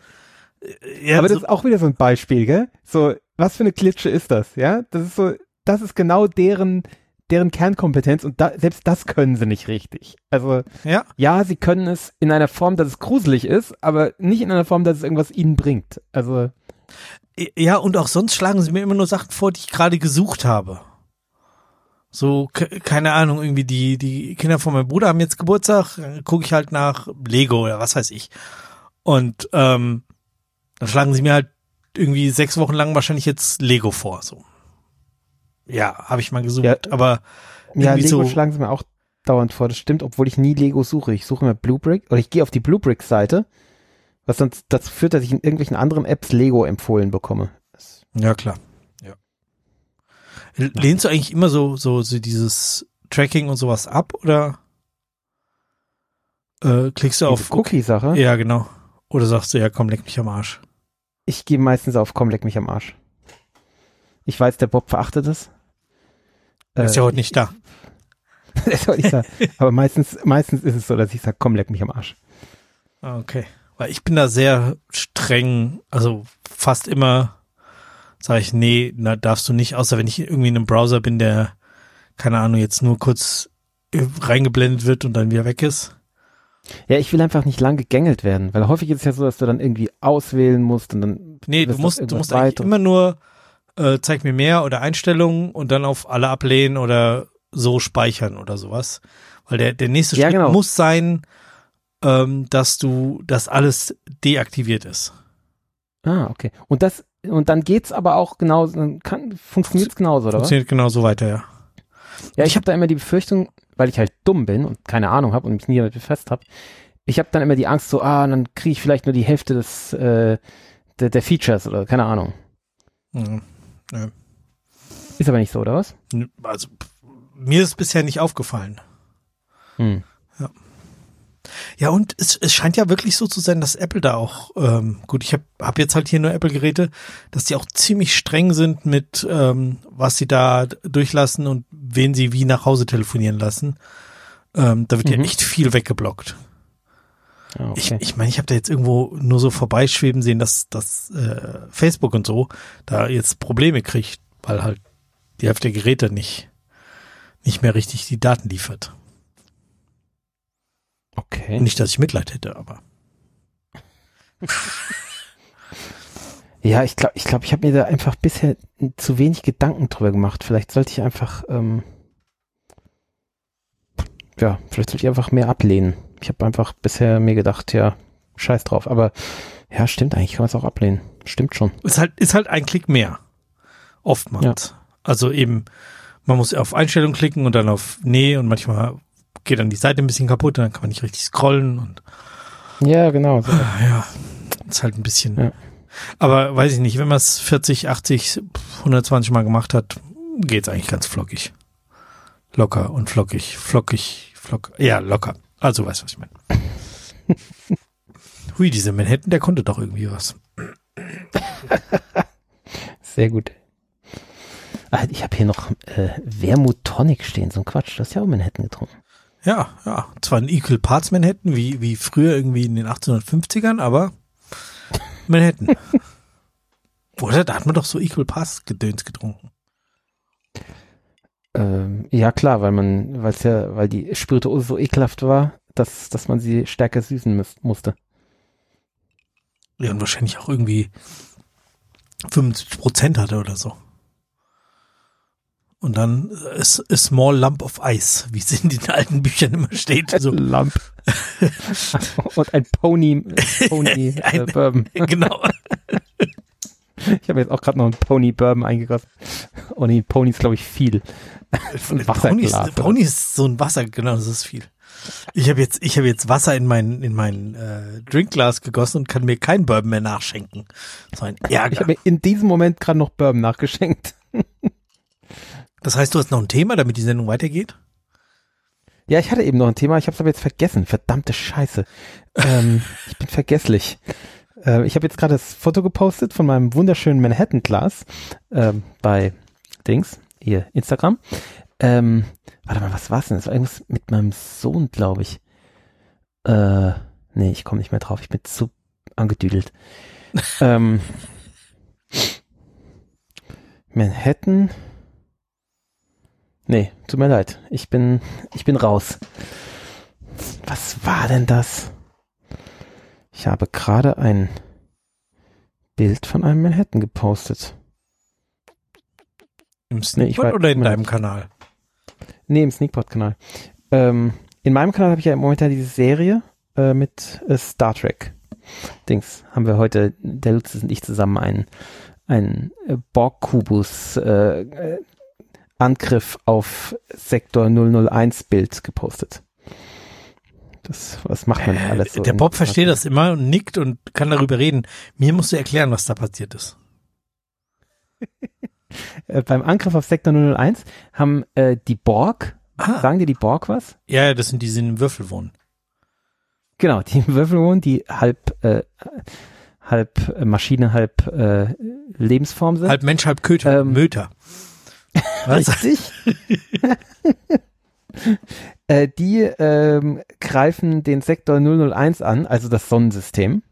Äh, Ja, Aber das so, ist auch wieder so ein Beispiel, gell? So, was für eine Klitsche ist das, ja? Das ist so, das ist genau deren, deren Kernkompetenz und da, selbst das können sie nicht richtig. Also, ja, ja, sie können es in einer Form, dass es gruselig ist, aber nicht in einer Form, dass es irgendwas ihnen bringt. Also, ja, und auch sonst schlagen sie mir immer nur Sachen vor, die ich gerade gesucht habe. So, ke- keine Ahnung, irgendwie die, die Kinder von meinem Bruder haben jetzt Geburtstag, gucke ich halt nach Lego oder was weiß ich. Und ähm, dann schlagen sie mir halt irgendwie sechs Wochen lang wahrscheinlich jetzt Lego vor. So. Ja, habe ich mal gesucht, Ja. aber ja, Lego so. schlagen sie mir auch dauernd vor. Das stimmt, obwohl ich nie Lego suche. Ich suche immer Bluebrick oder ich gehe auf die Bluebrick-Seite, was sonst dazu führt, dass ich in irgendwelchen anderen Apps Lego empfohlen bekomme. Das, Ja, klar. Ja. Lehnst du eigentlich immer so, so, so dieses Tracking und sowas ab oder äh, klickst du auf Cookie-Sache. Ja, genau. Oder sagst du, ja, komm, leck mich am Arsch. Ich gehe meistens auf komm, leck mich am Arsch. Ich weiß, der Bob verachtet es. Er ist ja heute nicht da. Ist heute nicht da. Aber meistens, meistens ist es so, dass ich sage, komm, leck mich am Arsch. Ah, Okay. Weil ich bin da sehr streng, also fast immer sage ich, nee, na, darfst du nicht, außer wenn ich irgendwie in einem Browser bin, der, keine Ahnung, jetzt nur kurz äh, reingeblendet wird und dann wieder weg ist. Ja, ich will einfach nicht lang gegängelt werden, weil häufig ist es ja so, dass du dann irgendwie auswählen musst und dann Nee, du musst, du musst eigentlich immer nur äh, zeig mir mehr oder Einstellungen und dann auf alle ablehnen oder so speichern oder sowas. Weil der, der nächste Ja, Schritt genau. muss sein, ähm, dass du, dass alles deaktiviert ist. Ah, okay. Und das und dann geht's aber auch genauso, dann kann funktioniert's genauso, oder was? Funktioniert genauso weiter, ja. Ja, ich habe da immer die Befürchtung, weil ich halt dumm bin und keine Ahnung habe und mich nie damit befasst habe. Ich habe dann immer die Angst so, ah, dann kriege ich vielleicht nur die Hälfte des äh, der, der Features oder keine Ahnung. Mhm. Ist aber nicht so, oder was? Also mir ist bisher nicht aufgefallen. Hm. Ja, und es, es scheint ja wirklich so zu sein, dass Apple da auch, ähm, gut, ich habe hab jetzt halt hier nur Apple-Geräte, dass die auch ziemlich streng sind mit, ähm, was sie da durchlassen und wen sie wie nach Hause telefonieren lassen. Ähm, da wird ja Mhm. echt viel weggeblockt. Ah, Ich okay. ich, meine, ich habe da jetzt irgendwo nur so vorbeischweben sehen, dass, dass äh, Facebook und so da jetzt Probleme kriegt, weil halt die Hälfte der Geräte nicht, nicht mehr richtig die Daten liefert. Okay. Nicht, dass ich Mitleid hätte, aber. Ja, ich glaube, ich, glaub, ich habe mir da einfach bisher zu wenig Gedanken drüber gemacht. Vielleicht sollte ich einfach, ähm, ja, vielleicht sollte ich einfach mehr ablehnen. Ich habe einfach bisher mir gedacht, ja, scheiß drauf. Aber ja, stimmt eigentlich, kann man es auch ablehnen. Stimmt schon. Ist halt, ist halt ein Klick mehr. Oftmals. Also eben, man muss auf Einstellungen klicken und dann auf Nee und manchmal geht dann die Seite ein bisschen kaputt, dann kann man nicht richtig scrollen und Ja, genau. So. ja, ist halt ein bisschen. Ja. Aber weiß ich nicht, wenn man es 40, 80, 120 Mal gemacht hat, geht's eigentlich ganz flockig. Locker und flockig, flockig, flock, ja, locker. Also weißt du, was ich meine. Hui, dieser Manhattan, der konnte doch irgendwie was. Sehr gut. Ah, Ich habe hier noch äh, Wermut Tonic stehen, so ein Quatsch. Das ist ja auch Manhattan getrunken. Ja, ja. Zwar ein Equal Parts Manhattan, wie, wie früher irgendwie in den 1850ern, aber Manhattan. Oder? Da hat man doch so Equal Pass Gedöns getrunken. Ähm, ja, klar, weil man, weil es ja, weil die Spirituose so ekelhaft war, dass, dass man sie stärker süßen muss, musste. Ja, und wahrscheinlich auch irgendwie 75 Prozent hatte oder so. Und dann ist a small lump of ice, wie es in den alten Büchern immer steht. So. Lump. und ein Pony, Pony Ein- äh, Bourbon. genau. Ich habe jetzt auch gerade noch einen Pony Bourbon eingegossen. Oh nee, Pony ist glaube ich viel. Pony ist. Pony ist so ein Wasser, genau, das ist viel. Ich habe jetzt, ich habe jetzt Wasser in mein in mein äh, Drinkglas gegossen und kann mir kein Bourbon mehr nachschenken. So ein Ich Ärger. habe mir in diesem Moment gerade noch Bourbon nachgeschenkt. Das heißt, du hast noch ein Thema, damit die Sendung weitergeht? Ja, ich hatte eben noch ein Thema, ich habe es aber jetzt vergessen. Verdammte Scheiße. Ähm, ich bin vergesslich. Äh, ich habe jetzt gerade das Foto gepostet von meinem wunderschönen Manhattan-Glas ähm, bei Dings, ihr Instagram. Ähm, warte mal, was war's denn? Das war irgendwas mit meinem Sohn, glaube ich. Äh, nee, ich komme nicht mehr drauf. Ich bin zu angedüdelt. ähm, Manhattan. Nee, tut mir leid. Ich bin, ich bin raus. Was war denn das? Ich habe gerade ein Bild von einem Manhattan gepostet. Im Nee, Sneakpot weiß- oder in deinem Kanal? Nee, im Sneakpot-Kanal. Ähm, in meinem Kanal habe ich ja momentan diese Serie äh, mit äh, Star Trek. Dings haben wir heute, der Lutz und ich zusammen einen, einen äh, Borg-Kubus äh, äh, Angriff auf Sektor 001 Bild gepostet. Das, was macht man alles so? der in- Bob versteht das immer und nickt und kann darüber reden. Mir musst du erklären, was da passiert ist. Äh, beim Angriff auf Sektor 001 haben äh, die Borg, Ah, sagen dir die Borg was? ja, das sind die, die im Würfel wohnen. Genau, die Würfelwohnen, die halb, äh, halb äh, Maschine, halb äh, Lebensform sind. Halb Mensch, halb Köter, Ähm, Möter. Richtig. äh, die ähm, greifen den Sektor 001 an, also das Sonnensystem.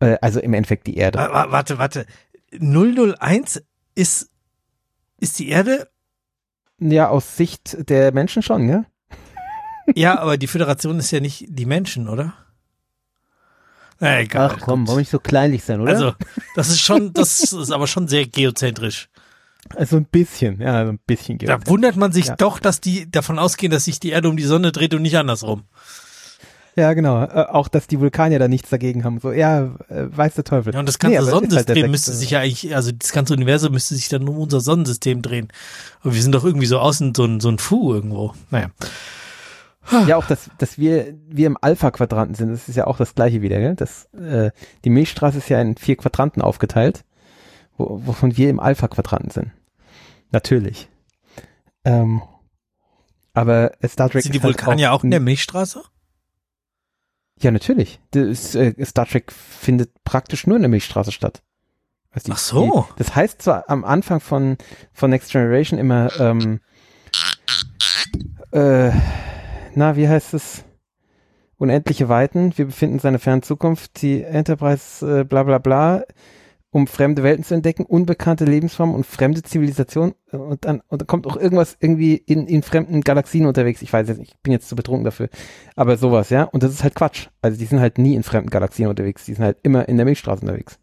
Äh, also im Endeffekt die Erde. Wa- Warte, warte. 001 ist, ist die Erde? Ja, aus Sicht der Menschen schon, ne? Ja, aber die Föderation ist ja nicht die Menschen, oder? Na, egal. gut. nicht so kleinlich sein, Also, das ist schon, das ist aber schon sehr geozentrisch. Also ein bisschen, ja, so ein bisschen. Da wundert man sich Ja. doch, dass die davon ausgehen, dass sich die Erde um die Sonne dreht und nicht andersrum. Ja, genau. Äh, auch, dass die Vulkanier da nichts dagegen haben. So, ja, äh, weiß der Teufel. Ja, und das Nee, ganze ist halt Sonnensystem Sektor. müsste sich ja eigentlich, also das ganze Universum müsste sich dann um unser Sonnensystem drehen. Aber wir sind doch irgendwie so außen so ein, so ein Fu irgendwo. Naja. Ja, auch, dass, dass wir, wir im Alpha-Quadranten sind, das ist ja auch das gleiche wieder, gell? Das, äh, die Milchstraße ist ja in vier Quadranten aufgeteilt, wo, wovon wir im Alpha-Quadranten sind. Natürlich. Ähm, aber Star Trek Sind die ist halt Vulkanier auch in der Milchstraße? Ja, natürlich. Das, äh, Star Trek findet praktisch nur in der Milchstraße statt. Also die- Ach so. Die, das heißt zwar am Anfang von, von Next Generation immer, ähm, äh, na, wie heißt es? Unendliche Weiten. Wir befinden uns in einer fernen Zukunft. Die Enterprise, äh, bla bla bla, um fremde Welten zu entdecken, unbekannte Lebensformen und fremde Zivilisationen. Und dann, und dann kommt auch irgendwas irgendwie in, in fremden Galaxien unterwegs. Ich weiß jetzt nicht, ich bin jetzt zu betrunken dafür. Aber sowas, ja. Und das ist halt Quatsch. Also die sind halt nie in fremden Galaxien unterwegs. Die sind halt immer in der Milchstraße unterwegs.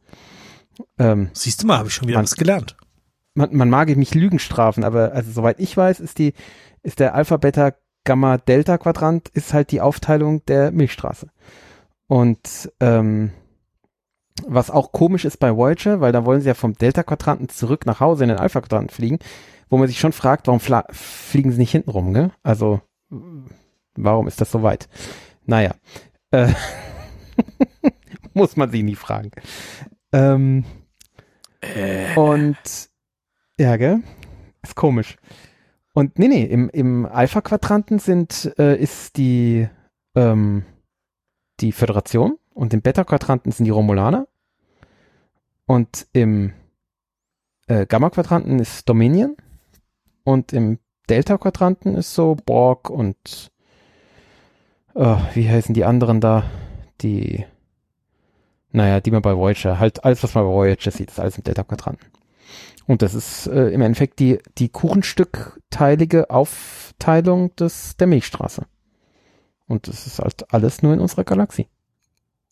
Ähm, Siehst du mal, habe ich schon wieder Man- was gelernt. man, man mag mich Lügen strafen, aber also soweit ich weiß, ist die, ist der Alpha, Beta, Gamma, Delta Quadrant ist halt die Aufteilung der Milchstraße. Und ähm, was auch komisch ist bei Voyager, weil da wollen sie ja vom Delta Quadranten zurück nach Hause in den Alpha Quadranten fliegen, wo man sich schon fragt, warum fliegen sie nicht hinten rum, gell? Also warum ist das so weit? Naja, äh, muss man sich nie fragen. Ähm, Äh, und ja, gell? Ist komisch. Und nee, nee, im, im Alpha-Quadranten sind, äh, ist die, ähm, die Föderation und im Beta-Quadranten sind die Romulaner. Und im äh, Gamma-Quadranten ist Dominion. Und im Delta-Quadranten ist so Borg und äh, wie heißen die anderen da? Die Naja, die man bei Voyager, halt alles, was man bei Voyager sieht, ist alles im Delta-Quadranten. Und das ist äh, im Endeffekt die, die kuchenstückteilige Aufteilung des, der Milchstraße. Und das ist halt alles nur in unserer Galaxie.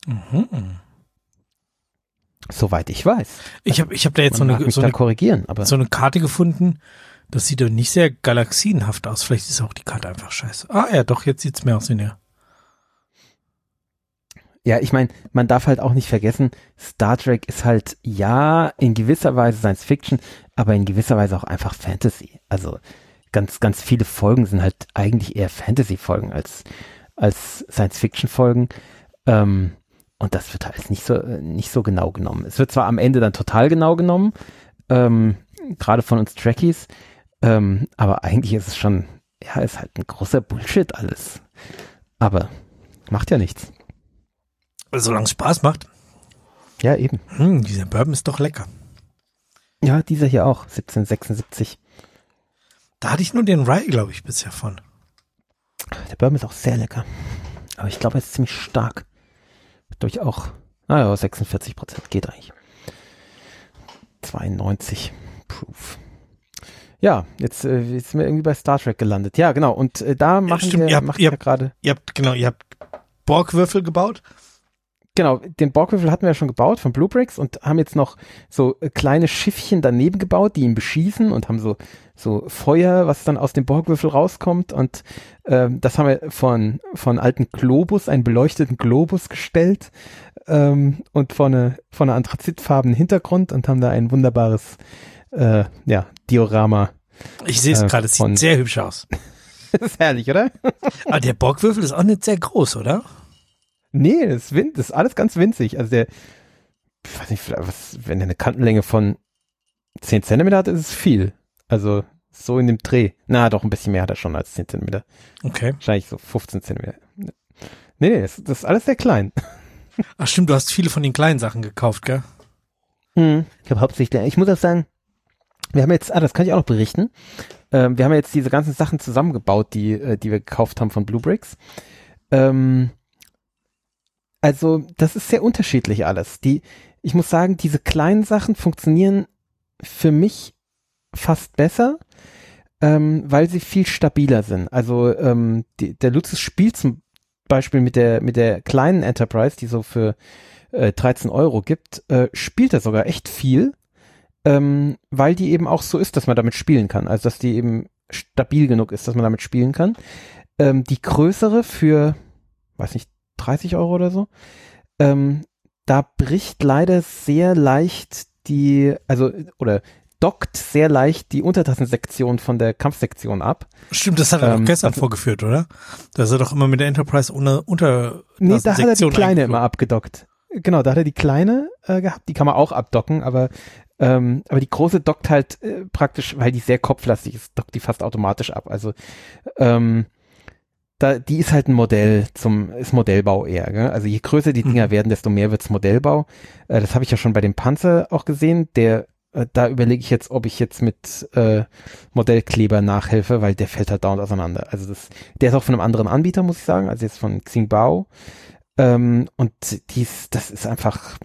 Mhm. Soweit ich weiß. Ich habe ich hab da jetzt so Man mag eine, so, eine, korrigieren, aber so eine Karte gefunden. Das sieht doch nicht sehr galaxienhaft aus. Vielleicht ist auch die Karte einfach scheiße. Ah ja, doch, jetzt sieht's mehr aus wie eine. ja, ich meine, man darf halt auch nicht vergessen, Star Trek ist halt ja in gewisser Weise Science Fiction, aber in gewisser Weise auch einfach Fantasy. Also ganz, ganz viele Folgen sind halt eigentlich eher Fantasy-Folgen als, als Science-Fiction-Folgen. Ähm, und das wird halt nicht so, äh, nicht so genau genommen. Es wird zwar am Ende dann total genau genommen, ähm, gerade von uns Trekkies, ähm, aber eigentlich ist es schon, ja, ist halt ein großer Bullshit alles. Aber macht ja nichts. Solange es Spaß macht. Ja, eben. Hm, dieser Bourbon ist doch lecker. Ja, dieser hier auch, 1776. Da hatte ich nur den Rye, glaube ich, bisher von. Der Bourbon ist auch sehr lecker. Aber ich glaube, er ist ziemlich stark. Durch auch, naja, 46 Prozent geht eigentlich. 92 Proof. Ja, jetzt, äh, jetzt sind wir irgendwie bei Star Trek gelandet. Ja, genau. Und äh, da machen stimmt, wir, ihr habt- macht ihr ja habt- gerade, Ihr habt, genau, ihr habt Borgwürfel gebaut. Genau, den Borgwürfel hatten wir ja schon gebaut von Blue Bricks und haben jetzt noch so äh, kleine Schiffchen daneben gebaut, die ihn beschießen und haben so, so Feuer, was dann aus dem Borgwürfel rauskommt und ähm, das haben wir von, von alten Globus, einen beleuchteten Globus gestellt ähm, und von eine, von einer anthrazitfarbenen Hintergrund und haben da ein wunderbares äh, ja, Diorama. Ich sehe es Äh, gerade, es sieht sehr hübsch aus. Das ist herrlich, oder? Aber der Borgwürfel ist auch nicht sehr groß, oder? Nee, das ist, win das ist alles ganz winzig. Also der, ich weiß nicht, vielleicht was, wenn er eine Kantenlänge von 10 Zentimeter hat, ist es viel. Also so in dem Dreh. Na, doch, ein bisschen mehr hat er schon als 10 Zentimeter. Okay. Wahrscheinlich so 15 Zentimeter. Nee, nee, das, das ist alles sehr klein. Ach stimmt, du hast viele von den kleinen Sachen gekauft, gell? Hm, ich habe hauptsächlich, ich muss auch sagen, wir haben jetzt, ah, das kann ich auch noch berichten. Ähm, wir haben jetzt diese ganzen Sachen zusammengebaut, die, äh, die wir gekauft haben von Blue Bricks. Ähm, also, das ist sehr unterschiedlich alles. Die, ich muss sagen, diese kleinen Sachen funktionieren für mich fast besser, ähm, weil sie viel stabiler sind. Also, ähm, die, der Lucis spielt zum Beispiel mit der, mit der kleinen Enterprise, die so für äh, 13 Euro gibt, äh, spielt er sogar echt viel, ähm, weil die eben auch so ist, dass man damit spielen kann. Also dass die eben stabil genug ist, dass man damit spielen kann. Ähm, die größere für, weiß nicht, 30 Euro oder so, ähm, da bricht leider sehr leicht die, also, oder dockt sehr leicht die Untertassensektion von der Kampfsektion ab. Stimmt, das hat er Ähm, doch gestern also- vorgeführt, oder? Dass er doch immer mit der Enterprise ohne unter Nee, da hat er die kleine immer abgedockt. Genau, da hat er die kleine äh, gehabt, die kann man auch abdocken, aber ähm, aber die große dockt halt äh, praktisch, weil die sehr kopflastig ist, dockt die fast automatisch ab. Also ähm, da, die ist halt ein Modell zum, ist Modellbau eher. Gell? Also je größer die Dinger Mhm. werden, desto mehr wird's Modellbau. Äh, das habe ich ja schon bei dem Panzer auch gesehen. Der, äh, da überlege ich jetzt, ob ich jetzt mit äh, Modellkleber nachhelfe, weil der fällt halt dauernd auseinander. Also das, der ist auch von einem anderen Anbieter, muss ich sagen, also jetzt von Xingbao. Ähm, und dies, das ist einfach,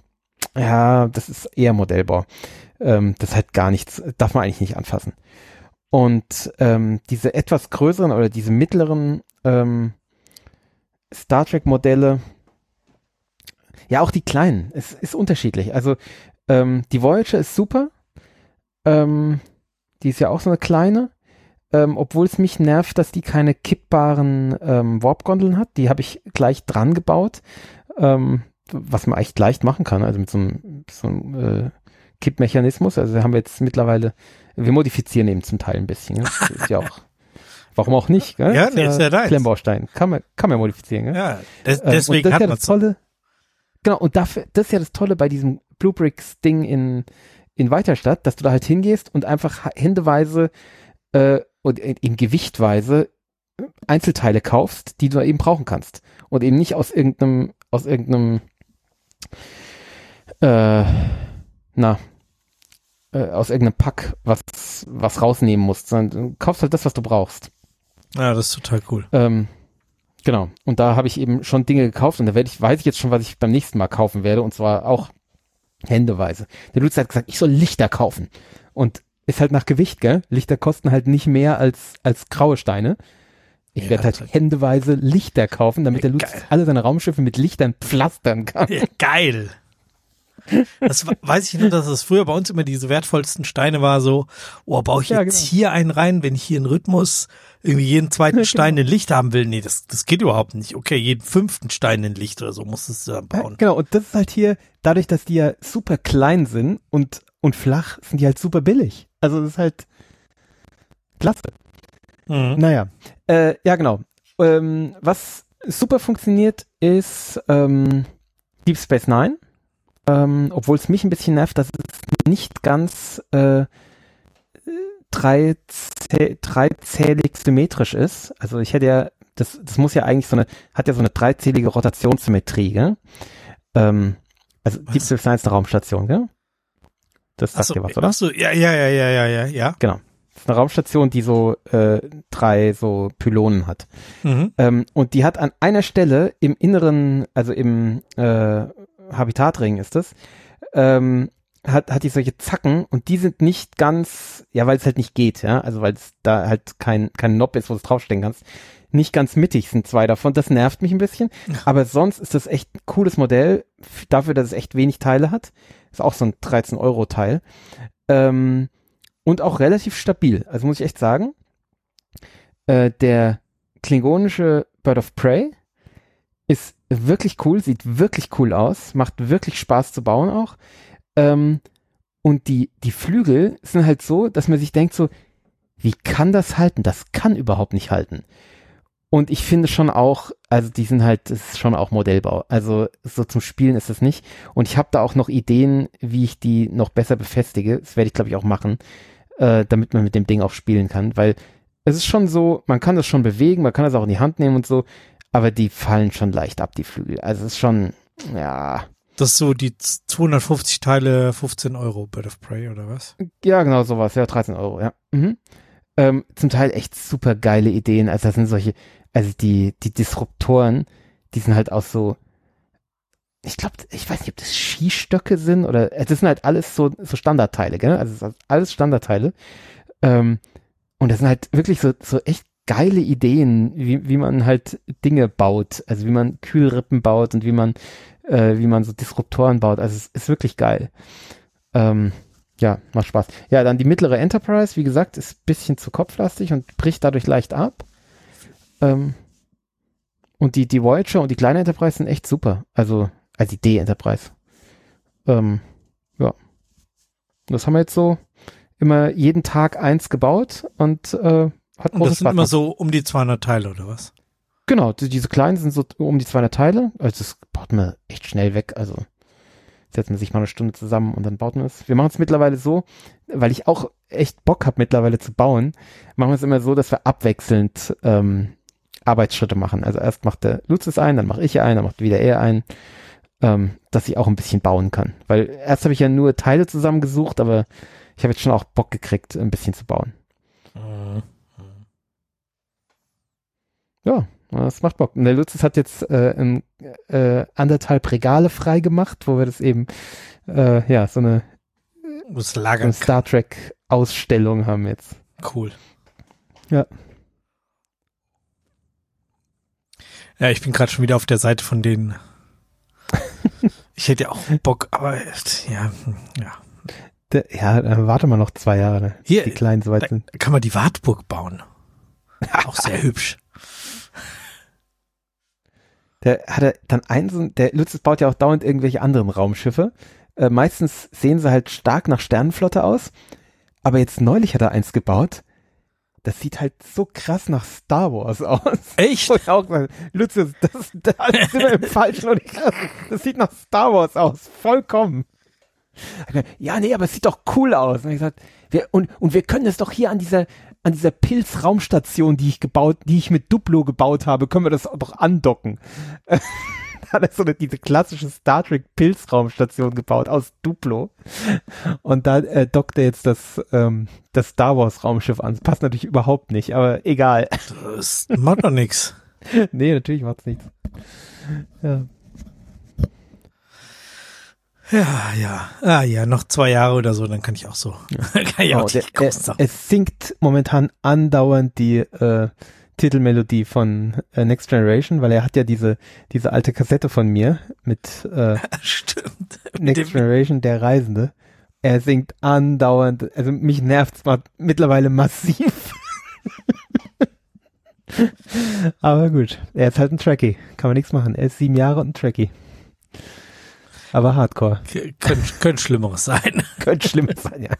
ja, das ist eher Modellbau. Ähm, das ist halt gar nichts, darf man eigentlich nicht anfassen. Und ähm, diese etwas größeren oder diese mittleren ähm, Star Trek Modelle, ja auch die kleinen, es ist unterschiedlich. Also ähm, die Voyager ist super, ähm, die ist ja auch so eine kleine, ähm, obwohl es mich nervt, dass die keine kippbaren ähm, Warp-Gondeln hat. Die habe ich gleich dran gebaut, ähm, was man echt leicht machen kann, also mit so einem, so einem äh, Kippmechanismus. Also haben wir jetzt mittlerweile, wir modifizieren eben zum Teil ein bisschen. Das ist ja auch, warum auch nicht? Gell? Ja, nee, ist ja deins. Klemmbaustein, kann man, kann man modifizieren. Gell? Ja, des, Ähm, und deswegen das ist hat ja man das Tolle. Genau, und dafür, das ist ja das Tolle bei diesem Blue Bricks Ding in, in Weiterstadt, dass du da halt hingehst und einfach händeweise äh, und in, in Gewichtweise Einzelteile kaufst, die du eben brauchen kannst. Und eben nicht aus irgendeinem, aus irgendeinem, äh, na, äh, aus irgendeinem Pack was, was rausnehmen musst, sondern du kaufst halt das, was du brauchst. Ja, das ist total cool. Ähm, Genau. Und da habe ich eben schon Dinge gekauft und da werde ich, weiß ich jetzt schon, was ich beim nächsten Mal kaufen werde und zwar auch händeweise. Der Lutz hat gesagt, ich soll Lichter kaufen. Und ist halt nach Gewicht, gell? Lichter kosten halt nicht mehr als, als graue Steine. Ich Ja, werde halt händeweise Lichter kaufen, damit Ja, der Lutz geil. alle seine Raumschiffe mit Lichtern pflastern kann. Ja, geil. Das we- weiß ich nur, dass es früher bei uns immer diese wertvollsten Steine war, so, oh, baue ich Ja, jetzt genau. hier einen rein, wenn ich hier einen Rhythmus, irgendwie jeden zweiten Stein in Licht haben will. Nee, das, das geht überhaupt nicht. Okay, jeden fünften Stein in Licht oder so musstest du dann Ja, bauen. genau, und das ist halt hier, dadurch, dass die ja super klein sind und, und flach, sind die halt super billig. Also das ist halt klasse. Mhm. Naja, äh, ja genau. Ähm, was super funktioniert, ist ähm, Deep Space Nine. Ähm, Obwohl es mich ein bisschen nervt, dass es nicht ganz äh, dreizäh- dreizählig symmetrisch ist. Also ich hätte ja, das, das muss ja eigentlich so eine, hat ja so eine dreizählige Rotationssymmetrie, gell? Ähm, also Was? Deep Space Nine ist eine Raumstation, gell? Das sagt Achso, dir was, oder? achso, ja, ja, ja, ja, ja, ja, ja. Genau. Das ist eine Raumstation, die so äh, drei so Pylonen hat. Mhm. Ähm, und die hat an einer Stelle im Inneren, also im äh, Habitatring ist es, ähm, hat, hat die solche Zacken und die sind nicht ganz, ja, weil es halt nicht geht, ja, also weil es da halt kein, kein Knob ist, wo du es draufstellen kannst. Nicht ganz mittig sind zwei davon. Das nervt mich ein bisschen. Aber sonst ist das echt ein cooles Modell. Dafür, dass es echt wenig Teile hat. Ist auch so ein 13-Euro-Teil. Ähm, und auch relativ stabil. Also muss ich echt sagen. Äh, der klingonische Bird of Prey ist wirklich cool, sieht wirklich cool aus, macht wirklich Spaß zu bauen auch. Ähm, und die, die Flügel sind halt so, dass man sich denkt so, wie kann das halten? Das kann überhaupt nicht halten. Und ich finde schon auch, also die sind halt, das ist schon auch Modellbau. Also so zum Spielen ist es nicht. Und ich habe da auch noch Ideen, wie ich die noch besser befestige. Das werde ich, glaube ich, auch machen, äh, damit man mit dem Ding auch spielen kann. Weil es ist schon so, man kann das schon bewegen, man kann das auch in die Hand nehmen und so, aber die fallen schon leicht ab, die Flügel. Also es ist schon, ja, Das ist so die 250 Teile, 15 Euro Bird of Prey oder was? Ja, genau sowas. Ja, 13 Euro, ja. Mhm. Ähm, zum Teil echt super geile Ideen. Also das sind solche, also die, die Disruptoren, die sind halt auch so, ich glaube, ich weiß nicht, ob das Skistöcke sind oder, äh, das sind halt alles so, so Standardteile, gell? Also es ist alles Standardteile. Ähm, und das sind halt wirklich so, so echt geile Ideen, wie, wie man halt Dinge baut. Also wie man Kühlrippen baut und wie man, äh, wie man so Disruptoren baut. Also es ist wirklich geil. Ähm, ja, macht Spaß. Ja, dann die mittlere Enterprise, wie gesagt, ist ein bisschen zu kopflastig und bricht dadurch leicht ab. Ähm, und die, die Voyager und die kleine Enterprise sind echt super. Also, also die D-Enterprise. Ähm, ja. Das haben wir jetzt so immer jeden Tag eins gebaut und äh, hat Und das sind Spaß immer so um die 200 Teile oder was? Genau, die, diese kleinen sind so um die 200 Teile. Also das baut man echt schnell weg. Also setzt man sich mal eine Stunde zusammen und dann baut man es. Wir machen es mittlerweile so, weil ich auch echt Bock habe mittlerweile zu bauen, machen wir es immer so, dass wir abwechselnd ähm, Arbeitsschritte machen. Also erst macht der Lutz es ein, dann mache ich ein, dann macht wieder er ein, ähm, dass ich auch ein bisschen bauen kann. Weil erst habe ich ja nur Teile zusammengesucht, aber ich habe jetzt schon auch Bock gekriegt, ein bisschen zu bauen. Mhm. Ja, das macht Bock. Und der Lutz hat jetzt äh, ein, äh, anderthalb Regale frei gemacht, wo wir das eben, äh, ja, so eine, so eine Star Trek Ausstellung haben jetzt. Cool. Ja. Ja, ich bin gerade schon wieder auf der Seite von denen. Ich hätte ja auch Bock, aber ja, ja. Der, ja, warte mal noch zwei Jahre, ne? Hier, die Kleinen soweit sind. kann man die Wartburg bauen. Auch sehr hübsch. Der hat er dann so- der Lutz baut ja auch dauernd irgendwelche anderen Raumschiffe. Äh, meistens sehen sie halt stark nach Sternenflotte aus. Aber jetzt neulich hat er eins gebaut. Das sieht halt so krass nach Star Wars aus. Echt? Ich auch Lutz, das, das, das sind wir im falschen Universum. Das sieht nach Star Wars aus. Vollkommen. Ja, nee, aber es sieht doch cool aus. Und ich gesagt, wir, und, und wir können das doch hier an dieser, an dieser Pilz-Raumstation, die ich gebaut, die ich mit Duplo gebaut habe, können wir das doch andocken. Da hat er so eine, diese klassische Star Trek Pilz-Raumstation gebaut aus Duplo. Und da äh, dockt er jetzt das, ähm, das Star Wars Raumschiff an. Das passt natürlich überhaupt nicht, aber egal. Das macht doch nix. nee, natürlich macht's nichts. Ja. Ja, ja. Ah ja, noch zwei Jahre oder so, dann kann ich auch so. Ja. kann ich Oh, auch der, die er, es singt momentan andauernd die äh, Titelmelodie von äh, Next Generation, weil er hat ja diese diese alte Kassette von mir mit äh, Stimmt. Next Generation, der Reisende. Er singt andauernd, also mich nervt's ma mittlerweile massiv. Aber gut, er ist halt ein Trekkie, kann man nichts machen. Er ist sieben Jahre und ein Trekkie. Aber Hardcore. Könnte könnte Schlimmeres sein. Könnte schlimm sein, ja.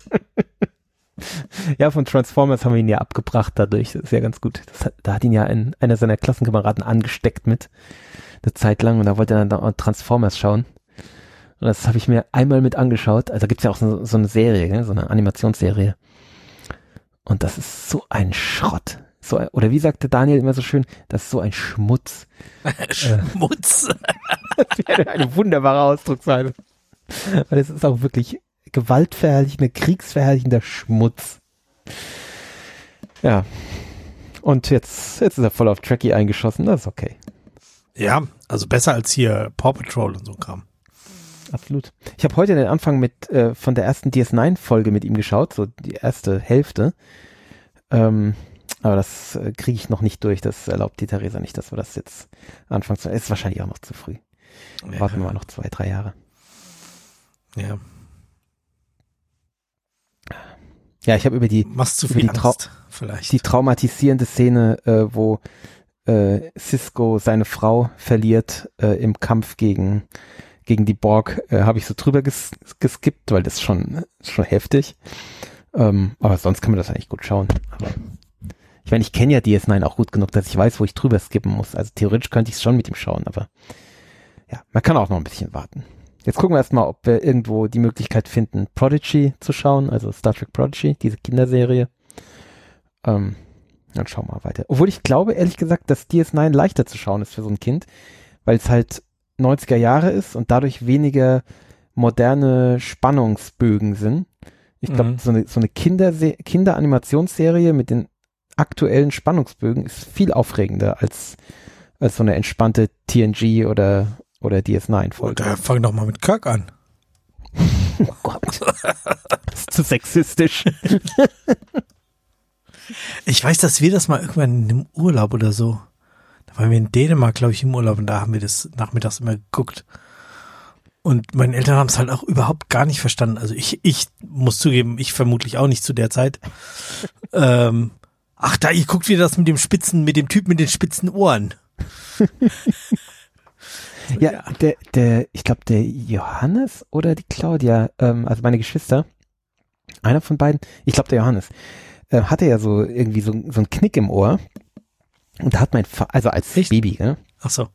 ja, von Transformers haben wir ihn ja abgebracht dadurch. Das ist ja ganz gut. Hat, da hat ihn ja ein, einer seiner Klassenkameraden angesteckt mit. Eine Zeit lang und da wollte er dann auch Transformers schauen. Und das habe ich mir einmal mit angeschaut. Also gibt's ja auch so, so eine Serie, gell? so eine Animationsserie. Und das ist so ein Schrott. So, ein- oder wie sagte Daniel immer so schön, das ist so ein Schmutz. Schmutz. Das wäre eine wunderbare Ausdrucksweise. Weil es ist auch wirklich gewaltverherrlichender, kriegsverherrlichender Schmutz. Ja. Und jetzt, jetzt ist er voll auf Tracky eingeschossen, das ist okay. Ja, also besser als hier Paw Patrol und so Kram. Absolut. Ich habe heute den Anfang mit äh, von der ersten DS9-Folge mit ihm geschaut, so die erste Hälfte. Ähm, aber das äh, kriege ich noch nicht durch. Das erlaubt die Theresa nicht, dass wir das jetzt anfangen zu. Ist wahrscheinlich auch noch zu früh. Warten wir mal noch zwei, drei Jahre. Ja. Ja, ich habe über die Machst zu Über viel die Angst, vielleicht. die traumatisierende Szene, äh, wo äh, Cisco seine Frau verliert äh, im Kampf gegen gegen die Borg, äh, habe ich so drüber ges geskippt, weil das ist schon schon heftig. Ähm, aber sonst kann man das eigentlich gut schauen. Aber ich meine, ich kenne ja DS9 auch gut genug, dass ich weiß, wo ich drüber skippen muss. Also theoretisch könnte ich es schon mit ihm schauen, aber ja, man kann auch noch ein bisschen warten. Jetzt gucken wir erstmal, ob wir irgendwo die Möglichkeit finden, Prodigy zu schauen, also Star Trek Prodigy, diese Kinderserie. Ähm, dann schauen wir mal weiter. Obwohl ich glaube, ehrlich gesagt, dass DS9 leichter zu schauen ist für so ein Kind, weil es halt 90er Jahre ist und dadurch weniger moderne Spannungsbögen sind. Ich glaube, Mhm. so eine, so eine Kinderse Kinderanimationsserie mit den aktuellen Spannungsbögen ist viel aufregender als, als so eine entspannte TNG oder, oder DS9-Folge. Oder fang doch mal mit Kirk an. Oh Gott. Das ist zu sexistisch. Ich weiß, dass wir das mal irgendwann im Urlaub oder so. Da waren wir in Dänemark, glaube ich, im Urlaub und da haben wir das nachmittags immer geguckt. Und meine Eltern haben es halt auch überhaupt gar nicht verstanden. Also ich, ich muss zugeben, ich vermutlich auch nicht zu der Zeit. ähm, ach, da, ihr guckt wieder das mit dem spitzen, mit dem Typ mit den spitzen Ohren. Ja, der, der, ich glaube, der Johannes oder die Claudia, ähm, also meine Geschwister, einer von beiden, ich glaube der Johannes, äh, hatte ja so irgendwie so, so einen Knick im Ohr. Und da hat mein Vater, also als Echt? Baby, ne? Ach so.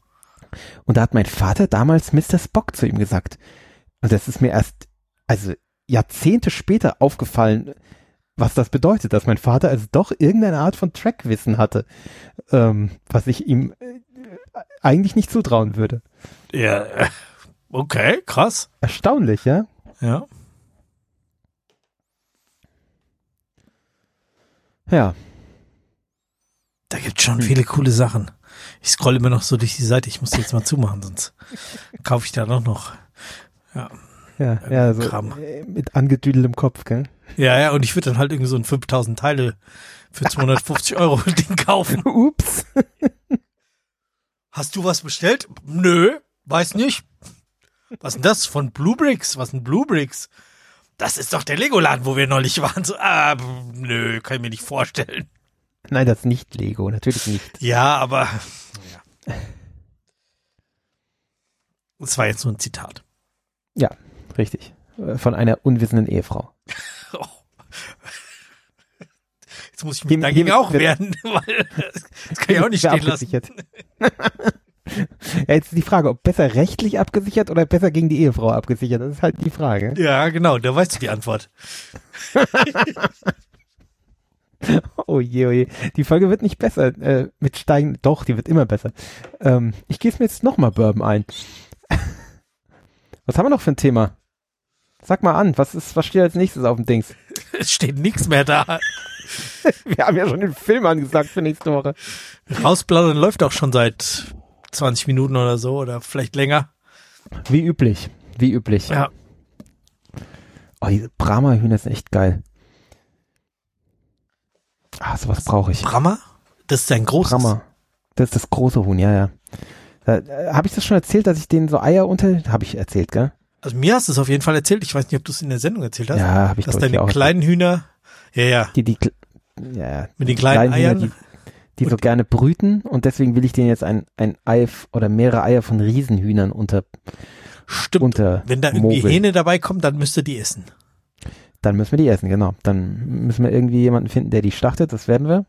Und da hat mein Vater damals Mr. Spock zu ihm gesagt. Und das ist mir erst, also Jahrzehnte später aufgefallen, was das bedeutet, dass mein Vater also doch irgendeine Art von Trackwissen hatte, ähm, was ich ihm äh, eigentlich nicht zutrauen würde. Ja, äh, okay, krass. Erstaunlich, ja? Ja. Ja. Da gibt schon viele coole Sachen. Ich scroll immer noch so durch die Seite. Ich muss die jetzt mal zumachen, sonst kaufe ich da noch noch. Ja, ja, so Kram. äh, mit angedüdeltem Kopf, gell? Ja, ja, und ich würde dann halt irgendwie so ein 5000 Teile für 250 Euro Ding kaufen. Ups. Hast du was bestellt? Nö, weiß nicht. Was denn das? Von Bluebricks? Was denn Bluebricks? Das ist doch der Lego-Laden, wo wir neulich waren. So, ah, nö, kann ich mir nicht vorstellen. Nein, das ist nicht Lego, natürlich nicht. Ja, aber ja. Das war jetzt nur ein Zitat. Richtig. Äh, Von einer unwissenden Ehefrau. Oh. Jetzt muss ich mich Hiermit- dagegen hiermit auch werden, weil das kann ich auch nicht stehen lassen. ja, jetzt ist die Frage, ob besser rechtlich abgesichert oder besser gegen die Ehefrau abgesichert. Das ist halt die Frage. Ja, genau, da weißt du die Antwort. Oh je, oh je. Die Folge wird nicht besser äh, mit steigen. Doch, die wird immer besser. Ähm, ich gieße mir jetzt nochmal Bourbon ein. Was haben wir noch für ein Thema? Sag mal an, was ist, was steht als nächstes auf dem Dings? Es steht nichts mehr da. Wir haben ja schon den Film angesagt für nächste Woche. Rausplaudern läuft auch schon seit 20 Minuten oder so oder vielleicht länger. Wie üblich. Wie üblich. Ja. Oh, diese Brahma-Hühner sind echt geil. Ah, sowas brauche ich. Brammer? Das ist ein großes. Brahma. Das ist das große Huhn, ja, ja. Äh, Habe ich das schon erzählt, dass ich denen so Eier unter... Habe ich erzählt, gell? Also mir hast du es auf jeden Fall erzählt. Ich weiß nicht, ob du es in der Sendung erzählt hast. Ja, habe ich dass ich, deine auch. kleinen Hühner, ja, ja, Die, die, ja, mit den kleinen, Hühner, Eiern. die, die so gerne brüten und deswegen will ich denen jetzt ein, ein Ei oder mehrere Eier von Riesenhühnern unter, Stimmt. unter Wenn da irgendwie mogeln. Hähne dabei kommen, dann müsst ihr die essen. Dann müssen wir die essen, genau. Dann müssen wir irgendwie jemanden finden, der die schlachtet, das werden wir.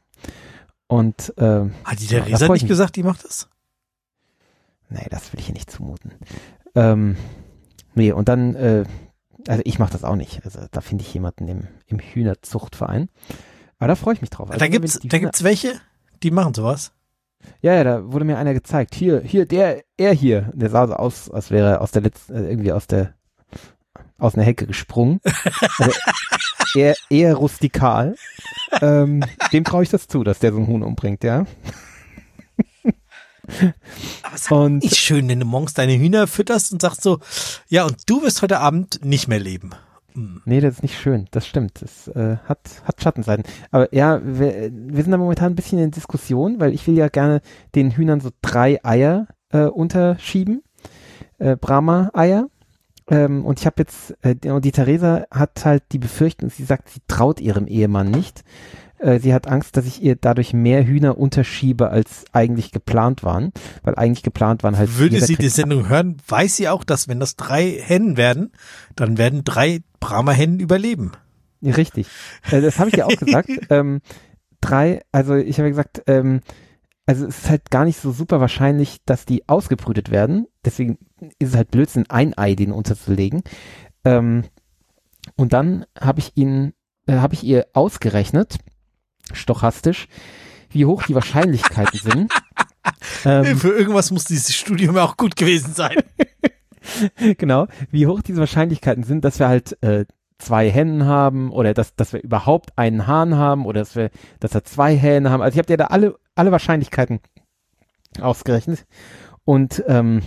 Und ähm, Hat die Theresa ich nicht gesagt, die macht das? nee, das will ich ihr nicht zumuten. Ähm, nee, und dann, äh, also ich mache das auch nicht. Also da finde ich jemanden im, im Hühnerzuchtverein. Aber da freue ich mich drauf. Also, da gibt's, da Hühner- gibt's welche, die machen sowas. Ja, ja, da wurde mir einer gezeigt. Hier, hier, der, er hier. Der sah so aus, als wäre er aus der letzten, äh, irgendwie aus der, aus einer Hecke gesprungen. Also eher, eher rustikal. ähm, dem traue ich das zu, dass der so einen Huhn umbringt, ja. Aber ist Und nicht schön, wenn du morgens deine Hühner fütterst und sagst so, ja, und du wirst heute Abend nicht mehr leben. Hm. nee, das ist nicht schön. Das stimmt. Das äh, hat, hat Schattenseiten. Aber ja, wir, wir sind da momentan ein bisschen in Diskussion, weil ich will ja gerne den Hühnern so drei Eier äh, unterschieben. Äh, Brahma-Eier. Ähm, und ich habe jetzt, äh, die- und die Theresa hat halt die Befürchtung, sie sagt, sie traut ihrem Ehemann nicht. Äh, sie hat Angst, dass ich ihr dadurch mehr Hühner unterschiebe, als eigentlich geplant waren. Weil eigentlich geplant waren halt. Würde sie die Sendung hören, weiß sie auch, dass wenn das drei Hennen werden, dann werden drei Brahma-Hennen überleben. Ja, Richtig. Äh, das habe ich ja auch gesagt. Ähm, drei, also ich habe gesagt, ähm, also es ist halt gar nicht so super wahrscheinlich, dass die ausgebrütet werden. Deswegen ist es halt Blödsinn, ein Ei denen unterzulegen. Ähm, und dann habe ich ihn, äh, habe ich ihr ausgerechnet, stochastisch, wie hoch die Wahrscheinlichkeiten sind. ähm, Für irgendwas muss dieses Studium ja auch gut gewesen sein. genau, wie hoch diese Wahrscheinlichkeiten sind, dass wir halt äh, zwei Hennen haben oder dass, dass wir überhaupt einen Hahn haben oder dass wir, dass wir zwei Hähne haben. Also ich habe dir da alle, alle Wahrscheinlichkeiten ausgerechnet. Und ähm,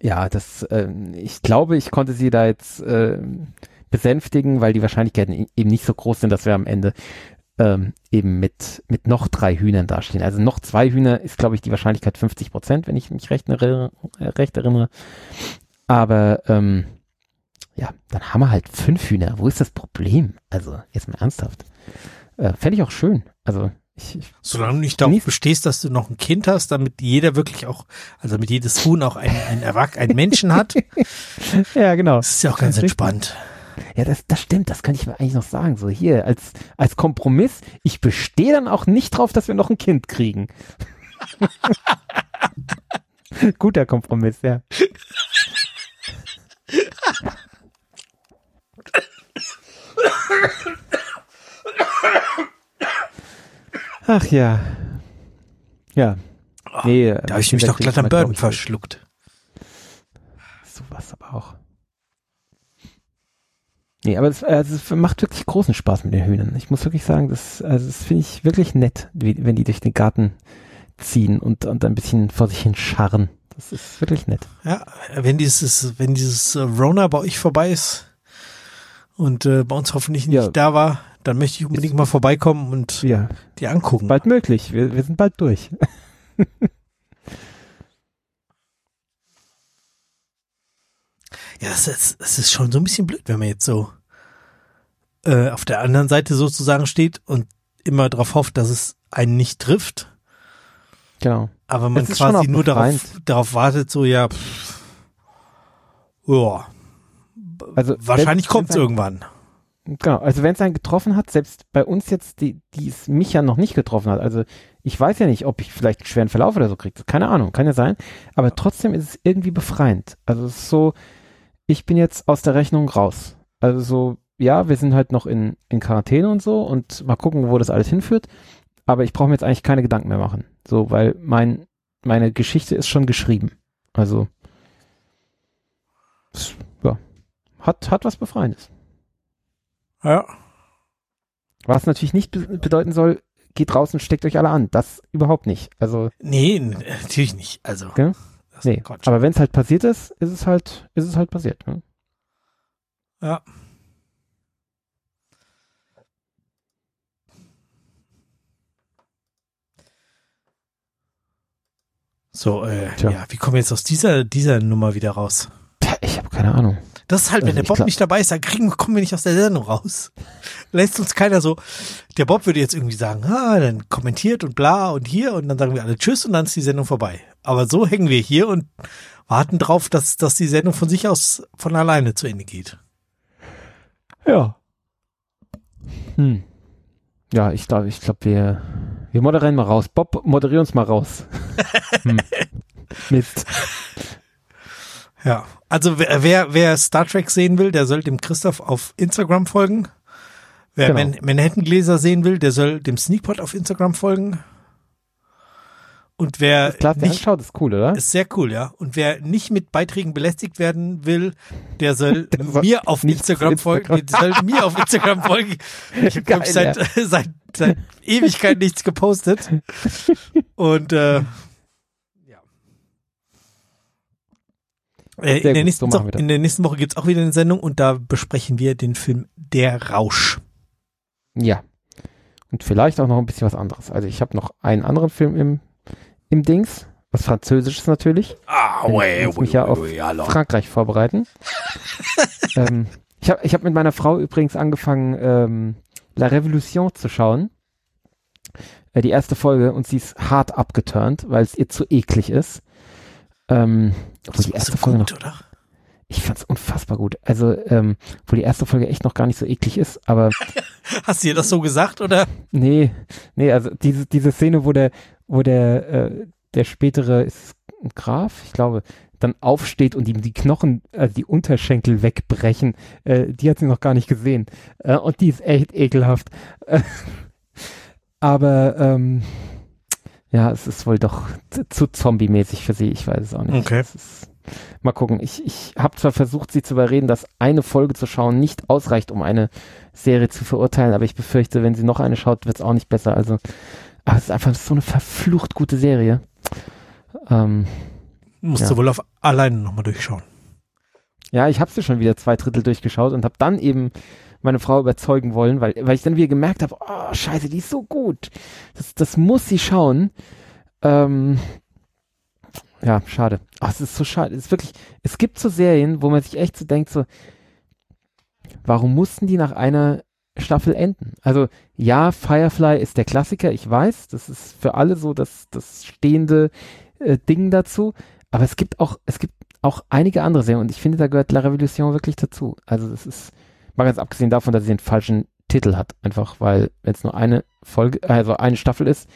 ja, das, ähm, ich glaube, ich konnte sie da jetzt äh, besänftigen, weil die Wahrscheinlichkeiten e- eben nicht so groß sind, dass wir am Ende ähm, eben mit, mit noch drei Hühnern dastehen. Also noch zwei Hühner ist, glaube ich, die Wahrscheinlichkeit 50 Prozent, wenn ich mich recht erinnere. Recht erinnere. Aber ähm, ja, dann haben wir halt fünf Hühner. Wo ist das Problem? Also, jetzt mal ernsthaft. Äh, Fände ich auch schön. Also, ich, ich Solange du nicht darauf Genieß- bestehst, dass du noch ein Kind hast, damit jeder wirklich auch, also damit jedes Huhn auch einen, einen Erwach, einen Menschen hat, ja, genau. das ist ja auch ganz Richtig. Ja, das, das stimmt, das könnte ich mir eigentlich noch sagen. So hier, als, als Kompromiss, ich bestehe dann auch nicht drauf, dass wir noch ein Kind kriegen. Guter Kompromiss, ja. Ach ja. Ja. Nee, Oh, Da habe ich mich doch glatt am Burden verschluckt. Sowas aber auch. Nee, aber es, also es macht wirklich großen Spaß mit den Hühnern. Ich muss wirklich sagen, das, also das finde ich wirklich nett, wie, wenn die durch den Garten ziehen und, und ein bisschen vor sich hin scharren. Das ist wirklich nett. Ja, wenn dieses, wenn dieses äh, Rona bei euch vorbei ist und äh, bei uns hoffentlich nicht Ja. da war, dann möchte ich unbedingt mal vorbeikommen und Ja, die angucken. bald möglich. Wir, wir sind bald durch. Ja, das ist, das ist schon so ein bisschen blöd, wenn man jetzt so äh, auf der anderen Seite sozusagen steht und immer darauf hofft, dass es einen nicht trifft, Genau. aber man quasi nur darauf, darauf wartet, so ja, pff, ja, Also wahrscheinlich kommt es irgendwann. Genau, also wenn es einen getroffen hat, selbst bei uns jetzt, die, die es mich ja noch nicht getroffen hat, also ich weiß ja nicht, ob ich vielleicht einen schweren Verlauf oder so kriege, keine Ahnung, kann ja sein, aber trotzdem ist es irgendwie befreiend. Also es ist so, ich bin jetzt aus der Rechnung raus. Also so, ja, wir sind halt noch in, in Quarantäne und so und mal gucken, wo das alles hinführt, aber ich brauche mir jetzt eigentlich keine Gedanken mehr machen. So, weil mein, meine Geschichte ist schon geschrieben. Also, ja, hat, hat was Befreiendes. Ja. Was natürlich nicht be bedeuten soll, geht raus und steckt euch alle an. Das überhaupt nicht. Also. Nee, natürlich nicht. Also. Gell? Nee. Quatsch. Aber wenn es halt passiert ist, ist es halt, ist es halt passiert. Ne? Ja. So, äh, ja, wie kommen wir jetzt aus dieser, dieser Nummer wieder raus? Ich habe keine Ahnung. Das ist halt, wenn also der Bob nicht dabei ist, dann kriegen, kommen wir nicht aus der Sendung raus. Lässt uns keiner so, der Bob würde jetzt irgendwie sagen, ah, dann kommentiert und bla und hier und dann sagen wir alle Tschüss und dann ist die Sendung vorbei. Aber so hängen wir hier und warten drauf, dass, dass die Sendung von sich aus von alleine zu Ende geht. Ja. Hm. Ja, ich glaube, ich glaube, wir, wir moderieren mal raus. Bob, moderier uns mal raus. hm. Mist. Ja, also wer, wer, wer Star Trek sehen will, der soll dem Christoph auf Instagram folgen. Wer genau. Manhattan Gläser sehen will, der soll dem Sneakpot auf Instagram folgen. Und wer das klar, nicht anschaut, ist cool, oder? Ist sehr cool, ja. Und wer nicht mit Beiträgen belästigt werden will, der soll, der soll mir auf Instagram, folgen. Der soll mir auf Instagram folgen. Ich habe seit, ja. seit seit Ewigkeit nichts gepostet. Und äh, Äh, in, der nächsten, so in der nächsten Woche gibt's auch wieder eine Sendung und da besprechen wir den Film Der Rausch. Ja. Und vielleicht auch noch ein bisschen was anderes. Also ich habe noch einen anderen Film im, im Dings, was Französisches natürlich. Ah, ouais, ich muss mich ja auf oui, Frankreich vorbereiten. ähm, ich habe ich hab mit meiner Frau übrigens angefangen, ähm, La Révolution zu schauen. Äh, die erste Folge und sie ist hart abgeturnt, weil es ihr zu eklig ist. Ähm, das die erste so Folge gut, noch, oder? Ich fand's unfassbar gut. Also, ähm, wo die erste Folge echt noch gar nicht so eklig ist, aber. Hast du dir das so gesagt, oder? Nee, nee, also diese, diese Szene, wo der, wo der, äh, der spätere ist ein Graf, ich glaube, dann aufsteht und ihm die Knochen, also die Unterschenkel wegbrechen, äh, die hat sie noch gar nicht gesehen. Äh, und die ist echt ekelhaft. aber ähm, ja, es ist wohl doch zu zombie-mäßig für sie, ich weiß es auch nicht. Okay. Ist, mal gucken, ich, ich habe zwar versucht, sie zu überreden, dass eine Folge zu schauen nicht ausreicht, um eine Serie zu verurteilen, aber ich befürchte, wenn sie noch eine schaut, wird es auch nicht besser. Also, aber es ist einfach so eine verflucht gute Serie. Ähm, Musst ja. du wohl auf alleine nochmal durchschauen. Ja, ich habe sie schon wieder zwei Drittel durchgeschaut und habe dann eben meine Frau überzeugen wollen, weil, weil ich dann wieder gemerkt habe, oh, scheiße, die ist so gut. Das, das muss sie schauen. Ähm, ja, schade. Oh, es ist so schade. Es ist wirklich, es gibt so Serien, wo man sich echt so denkt, so, warum mussten die nach einer Staffel enden? Also, ja, Firefly ist der Klassiker, ich weiß, das ist für alle so das, das stehende äh, Ding dazu. Aber es gibt auch, es gibt auch einige andere Serien und ich finde, da gehört La Revolution wirklich dazu. Also, das ist, Mal ganz abgesehen davon, dass sie den falschen Titel hat. Einfach weil, wenn es nur eine Folge, also eine Staffel ist,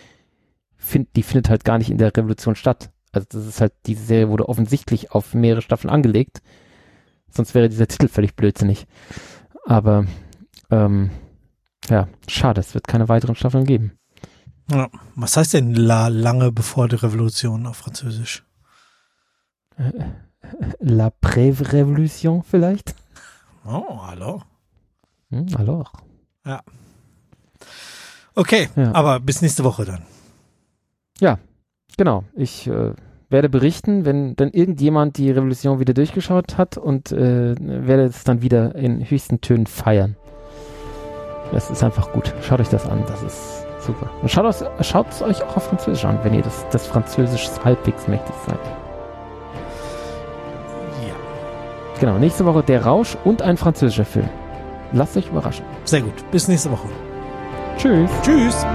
find, die findet halt gar nicht in der Revolution statt. Also das ist halt, diese Serie wurde offensichtlich auf mehrere Staffeln angelegt. Sonst wäre dieser Titel völlig blödsinnig. Aber ähm, ja, schade, es wird keine weiteren Staffeln geben. Ja, was heißt denn la lange bevor die Revolution auf Französisch? La Pré-Révolution vielleicht? Oh, hallo. Hm, hallo. Ja. Okay, ja. aber bis nächste Woche dann. Ja, genau. Ich äh, werde berichten, wenn dann irgendjemand die Revolution wieder durchgeschaut hat und äh, werde es dann wieder in höchsten Tönen feiern. Das ist einfach gut. Schaut euch das an, das ist super. Und schaut es euch auch auf Französisch an, wenn ihr das, das Französisch halbwegs mächtig seid. Genau, nächste Woche Der Rausch und ein französischer Film. Lasst euch überraschen. Sehr gut. Bis nächste Woche. Tschüss. Tschüss.